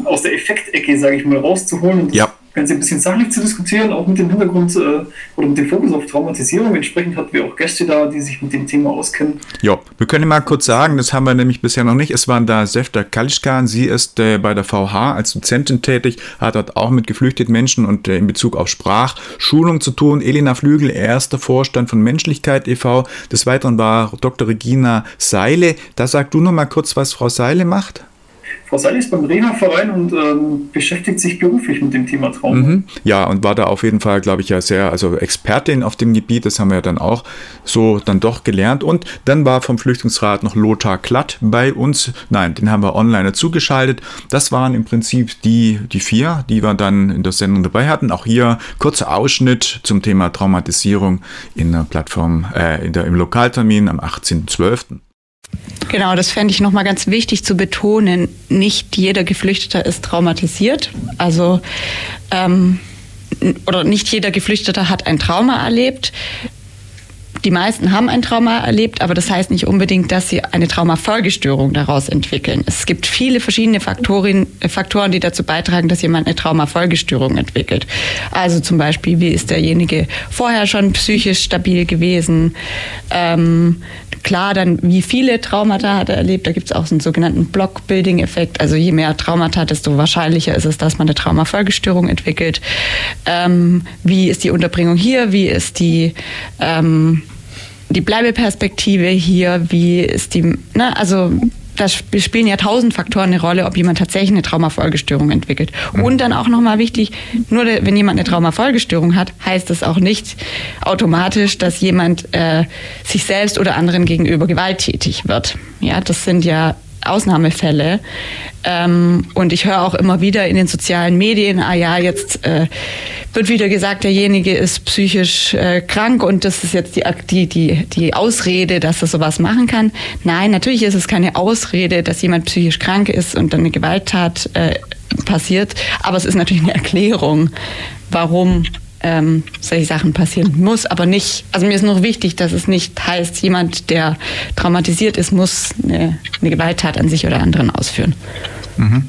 S2: aus der Effektecke, sage ich mal, rauszuholen und ja. Ganze ein bisschen sachlich zu diskutieren, auch mit dem Hintergrund äh, oder mit dem Fokus auf Traumatisierung. Entsprechend hatten wir auch Gäste da, die sich mit dem Thema auskennen.
S1: Ja, wir können mal kurz sagen, das haben wir nämlich bisher noch nicht. Es waren da Sefta Kalischkan, sie ist äh, bei der VH als Dozentin tätig, hat dort auch mit geflüchteten Menschen und äh, in Bezug auf Sprachschulung zu tun. Elena Flügel, erster Vorstand von Menschlichkeit e.V. Des Weiteren war Dr. Regina Seile. Da sag du noch mal kurz, was Frau Seile macht.
S2: Frau Seil ist beim Reha-Verein und ähm, beschäftigt sich beruflich mit dem Thema Trauma.
S1: Mhm. Ja, und war da auf jeden Fall, glaube ich, ja sehr, also Expertin auf dem Gebiet, das haben wir ja dann auch so dann doch gelernt. Und dann war vom Flüchtlingsrat noch Lothar Klatt bei uns. Nein, den haben wir online zugeschaltet. Das waren im Prinzip die, die vier, die wir dann in der Sendung dabei hatten. Auch hier kurzer Ausschnitt zum Thema Traumatisierung in der Plattform, äh, in der, im Lokaltermin am 18.12.
S13: Genau, das fände ich nochmal ganz wichtig zu betonen. Nicht jeder Geflüchteter ist traumatisiert. Also, ähm, oder nicht jeder Geflüchteter hat ein Trauma erlebt. Die meisten haben ein Trauma erlebt, aber das heißt nicht unbedingt, dass sie eine Traumafolgestörung daraus entwickeln. Es gibt viele verschiedene Faktoren, Faktoren, die dazu beitragen, dass jemand eine Traumafolgestörung entwickelt. Also zum Beispiel, wie ist derjenige vorher schon psychisch stabil gewesen? Ähm, klar, dann wie viele Traumata hat er erlebt. Da gibt es auch so einen sogenannten Block-Building-Effekt. Also je mehr Traumata, desto wahrscheinlicher ist es, dass man eine Traumafolgestörung entwickelt. Ähm, wie ist die Unterbringung hier? Wie ist die ähm, die Bleibeperspektive hier, wie ist die, ne, also da spielen ja tausend Faktoren eine Rolle, ob jemand tatsächlich eine Traumafolgestörung entwickelt. Mhm. Und dann auch nochmal wichtig, nur wenn jemand eine Traumafolgestörung hat, heißt das auch nicht automatisch, dass jemand äh, sich selbst oder anderen gegenüber gewalttätig wird. Ja, das sind ja Ausnahmefälle. Ähm, und ich höre auch immer wieder in den sozialen Medien, ah ja, jetzt äh, wird wieder gesagt, derjenige ist psychisch äh, krank und das ist jetzt die, die, die, die Ausrede, dass er sowas machen kann. Nein, natürlich ist es keine Ausrede, dass jemand psychisch krank ist und dann eine Gewalttat äh, passiert, aber es ist natürlich eine Erklärung, warum ähm, solche Sachen passieren muss, aber nicht, also mir ist nur wichtig, dass es nicht heißt, jemand, der traumatisiert ist, muss eine, eine Gewalttat an sich oder anderen ausführen.
S1: Mhm.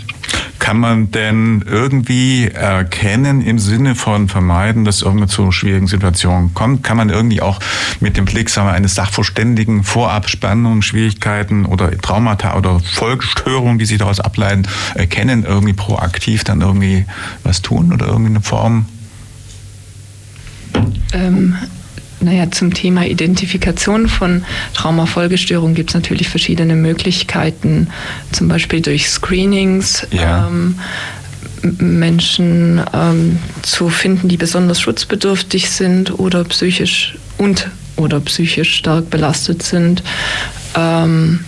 S1: Kann man denn irgendwie erkennen im Sinne von vermeiden, dass es zu schwierigen Situationen kommt? Kann man irgendwie auch mit dem Blick sagen wir, eines Sachverständigen vorab Spannungen, Schwierigkeiten oder Traumata oder Folgestörungen, die sich daraus ableiten, erkennen, irgendwie proaktiv dann irgendwie was tun oder irgendeine Form?
S14: Ähm, naja, zum Thema Identifikation von Traumafolgestörungen gibt es natürlich verschiedene Möglichkeiten, zum Beispiel durch Screenings. Ja. Ähm, Menschen ähm, zu finden, die besonders schutzbedürftig sind oder psychisch und oder psychisch stark belastet sind. Ähm,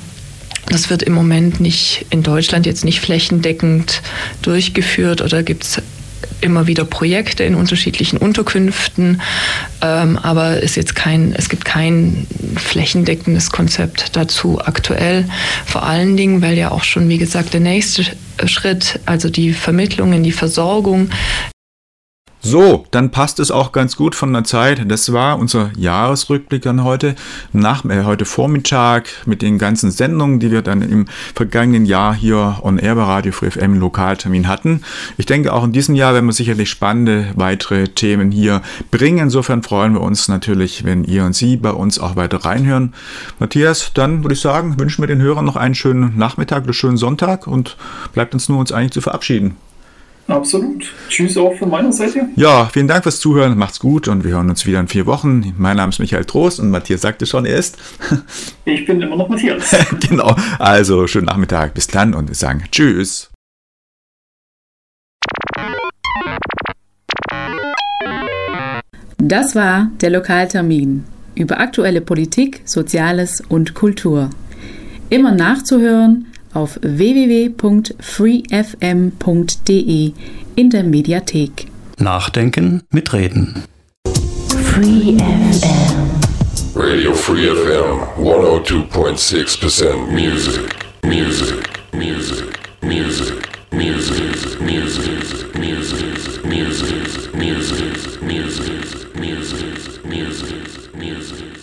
S14: das wird im Moment nicht in Deutschland jetzt nicht flächendeckend durchgeführt oder gibt es immer wieder Projekte in unterschiedlichen Unterkünften, ähm, aber ist jetzt kein, es gibt kein flächendeckendes Konzept dazu aktuell. Vor allen Dingen, weil ja auch schon, wie gesagt, der nächste Schritt, also die Vermittlung in die Versorgung,
S1: so, dann passt es auch ganz gut von der Zeit. Das war unser Jahresrückblick dann heute, nach, äh, heute Vormittag mit den ganzen Sendungen, die wir dann im vergangenen Jahr hier on Air bei Radio Free FM Lokaltermin hatten. Ich denke, auch in diesem Jahr werden wir sicherlich spannende weitere Themen hier bringen. Insofern freuen wir uns natürlich, wenn ihr und Sie bei uns auch weiter reinhören. Matthias, dann würde ich sagen, wünschen wir den Hörern noch einen schönen Nachmittag oder schönen Sonntag und bleibt uns nur, uns eigentlich zu verabschieden.
S2: Absolut. Tschüss auch von meiner Seite.
S1: Ja, vielen Dank fürs Zuhören. Macht's gut und wir hören uns wieder in vier Wochen. Mein Name ist Michael Trost und Matthias sagte schon, er ist. *laughs*
S2: ich bin immer noch Matthias. *laughs*
S1: genau. Also, schönen Nachmittag. Bis dann und wir sagen Tschüss.
S15: Das war der Lokaltermin über aktuelle Politik, Soziales und Kultur. Immer nachzuhören auf www.freefm.de in der Mediathek.
S16: Nachdenken, mitreden.
S17: Free FM. Radio Free FM 102.6% music, music, music, music, music, music, music, music, music, music, music, music, music, music, music.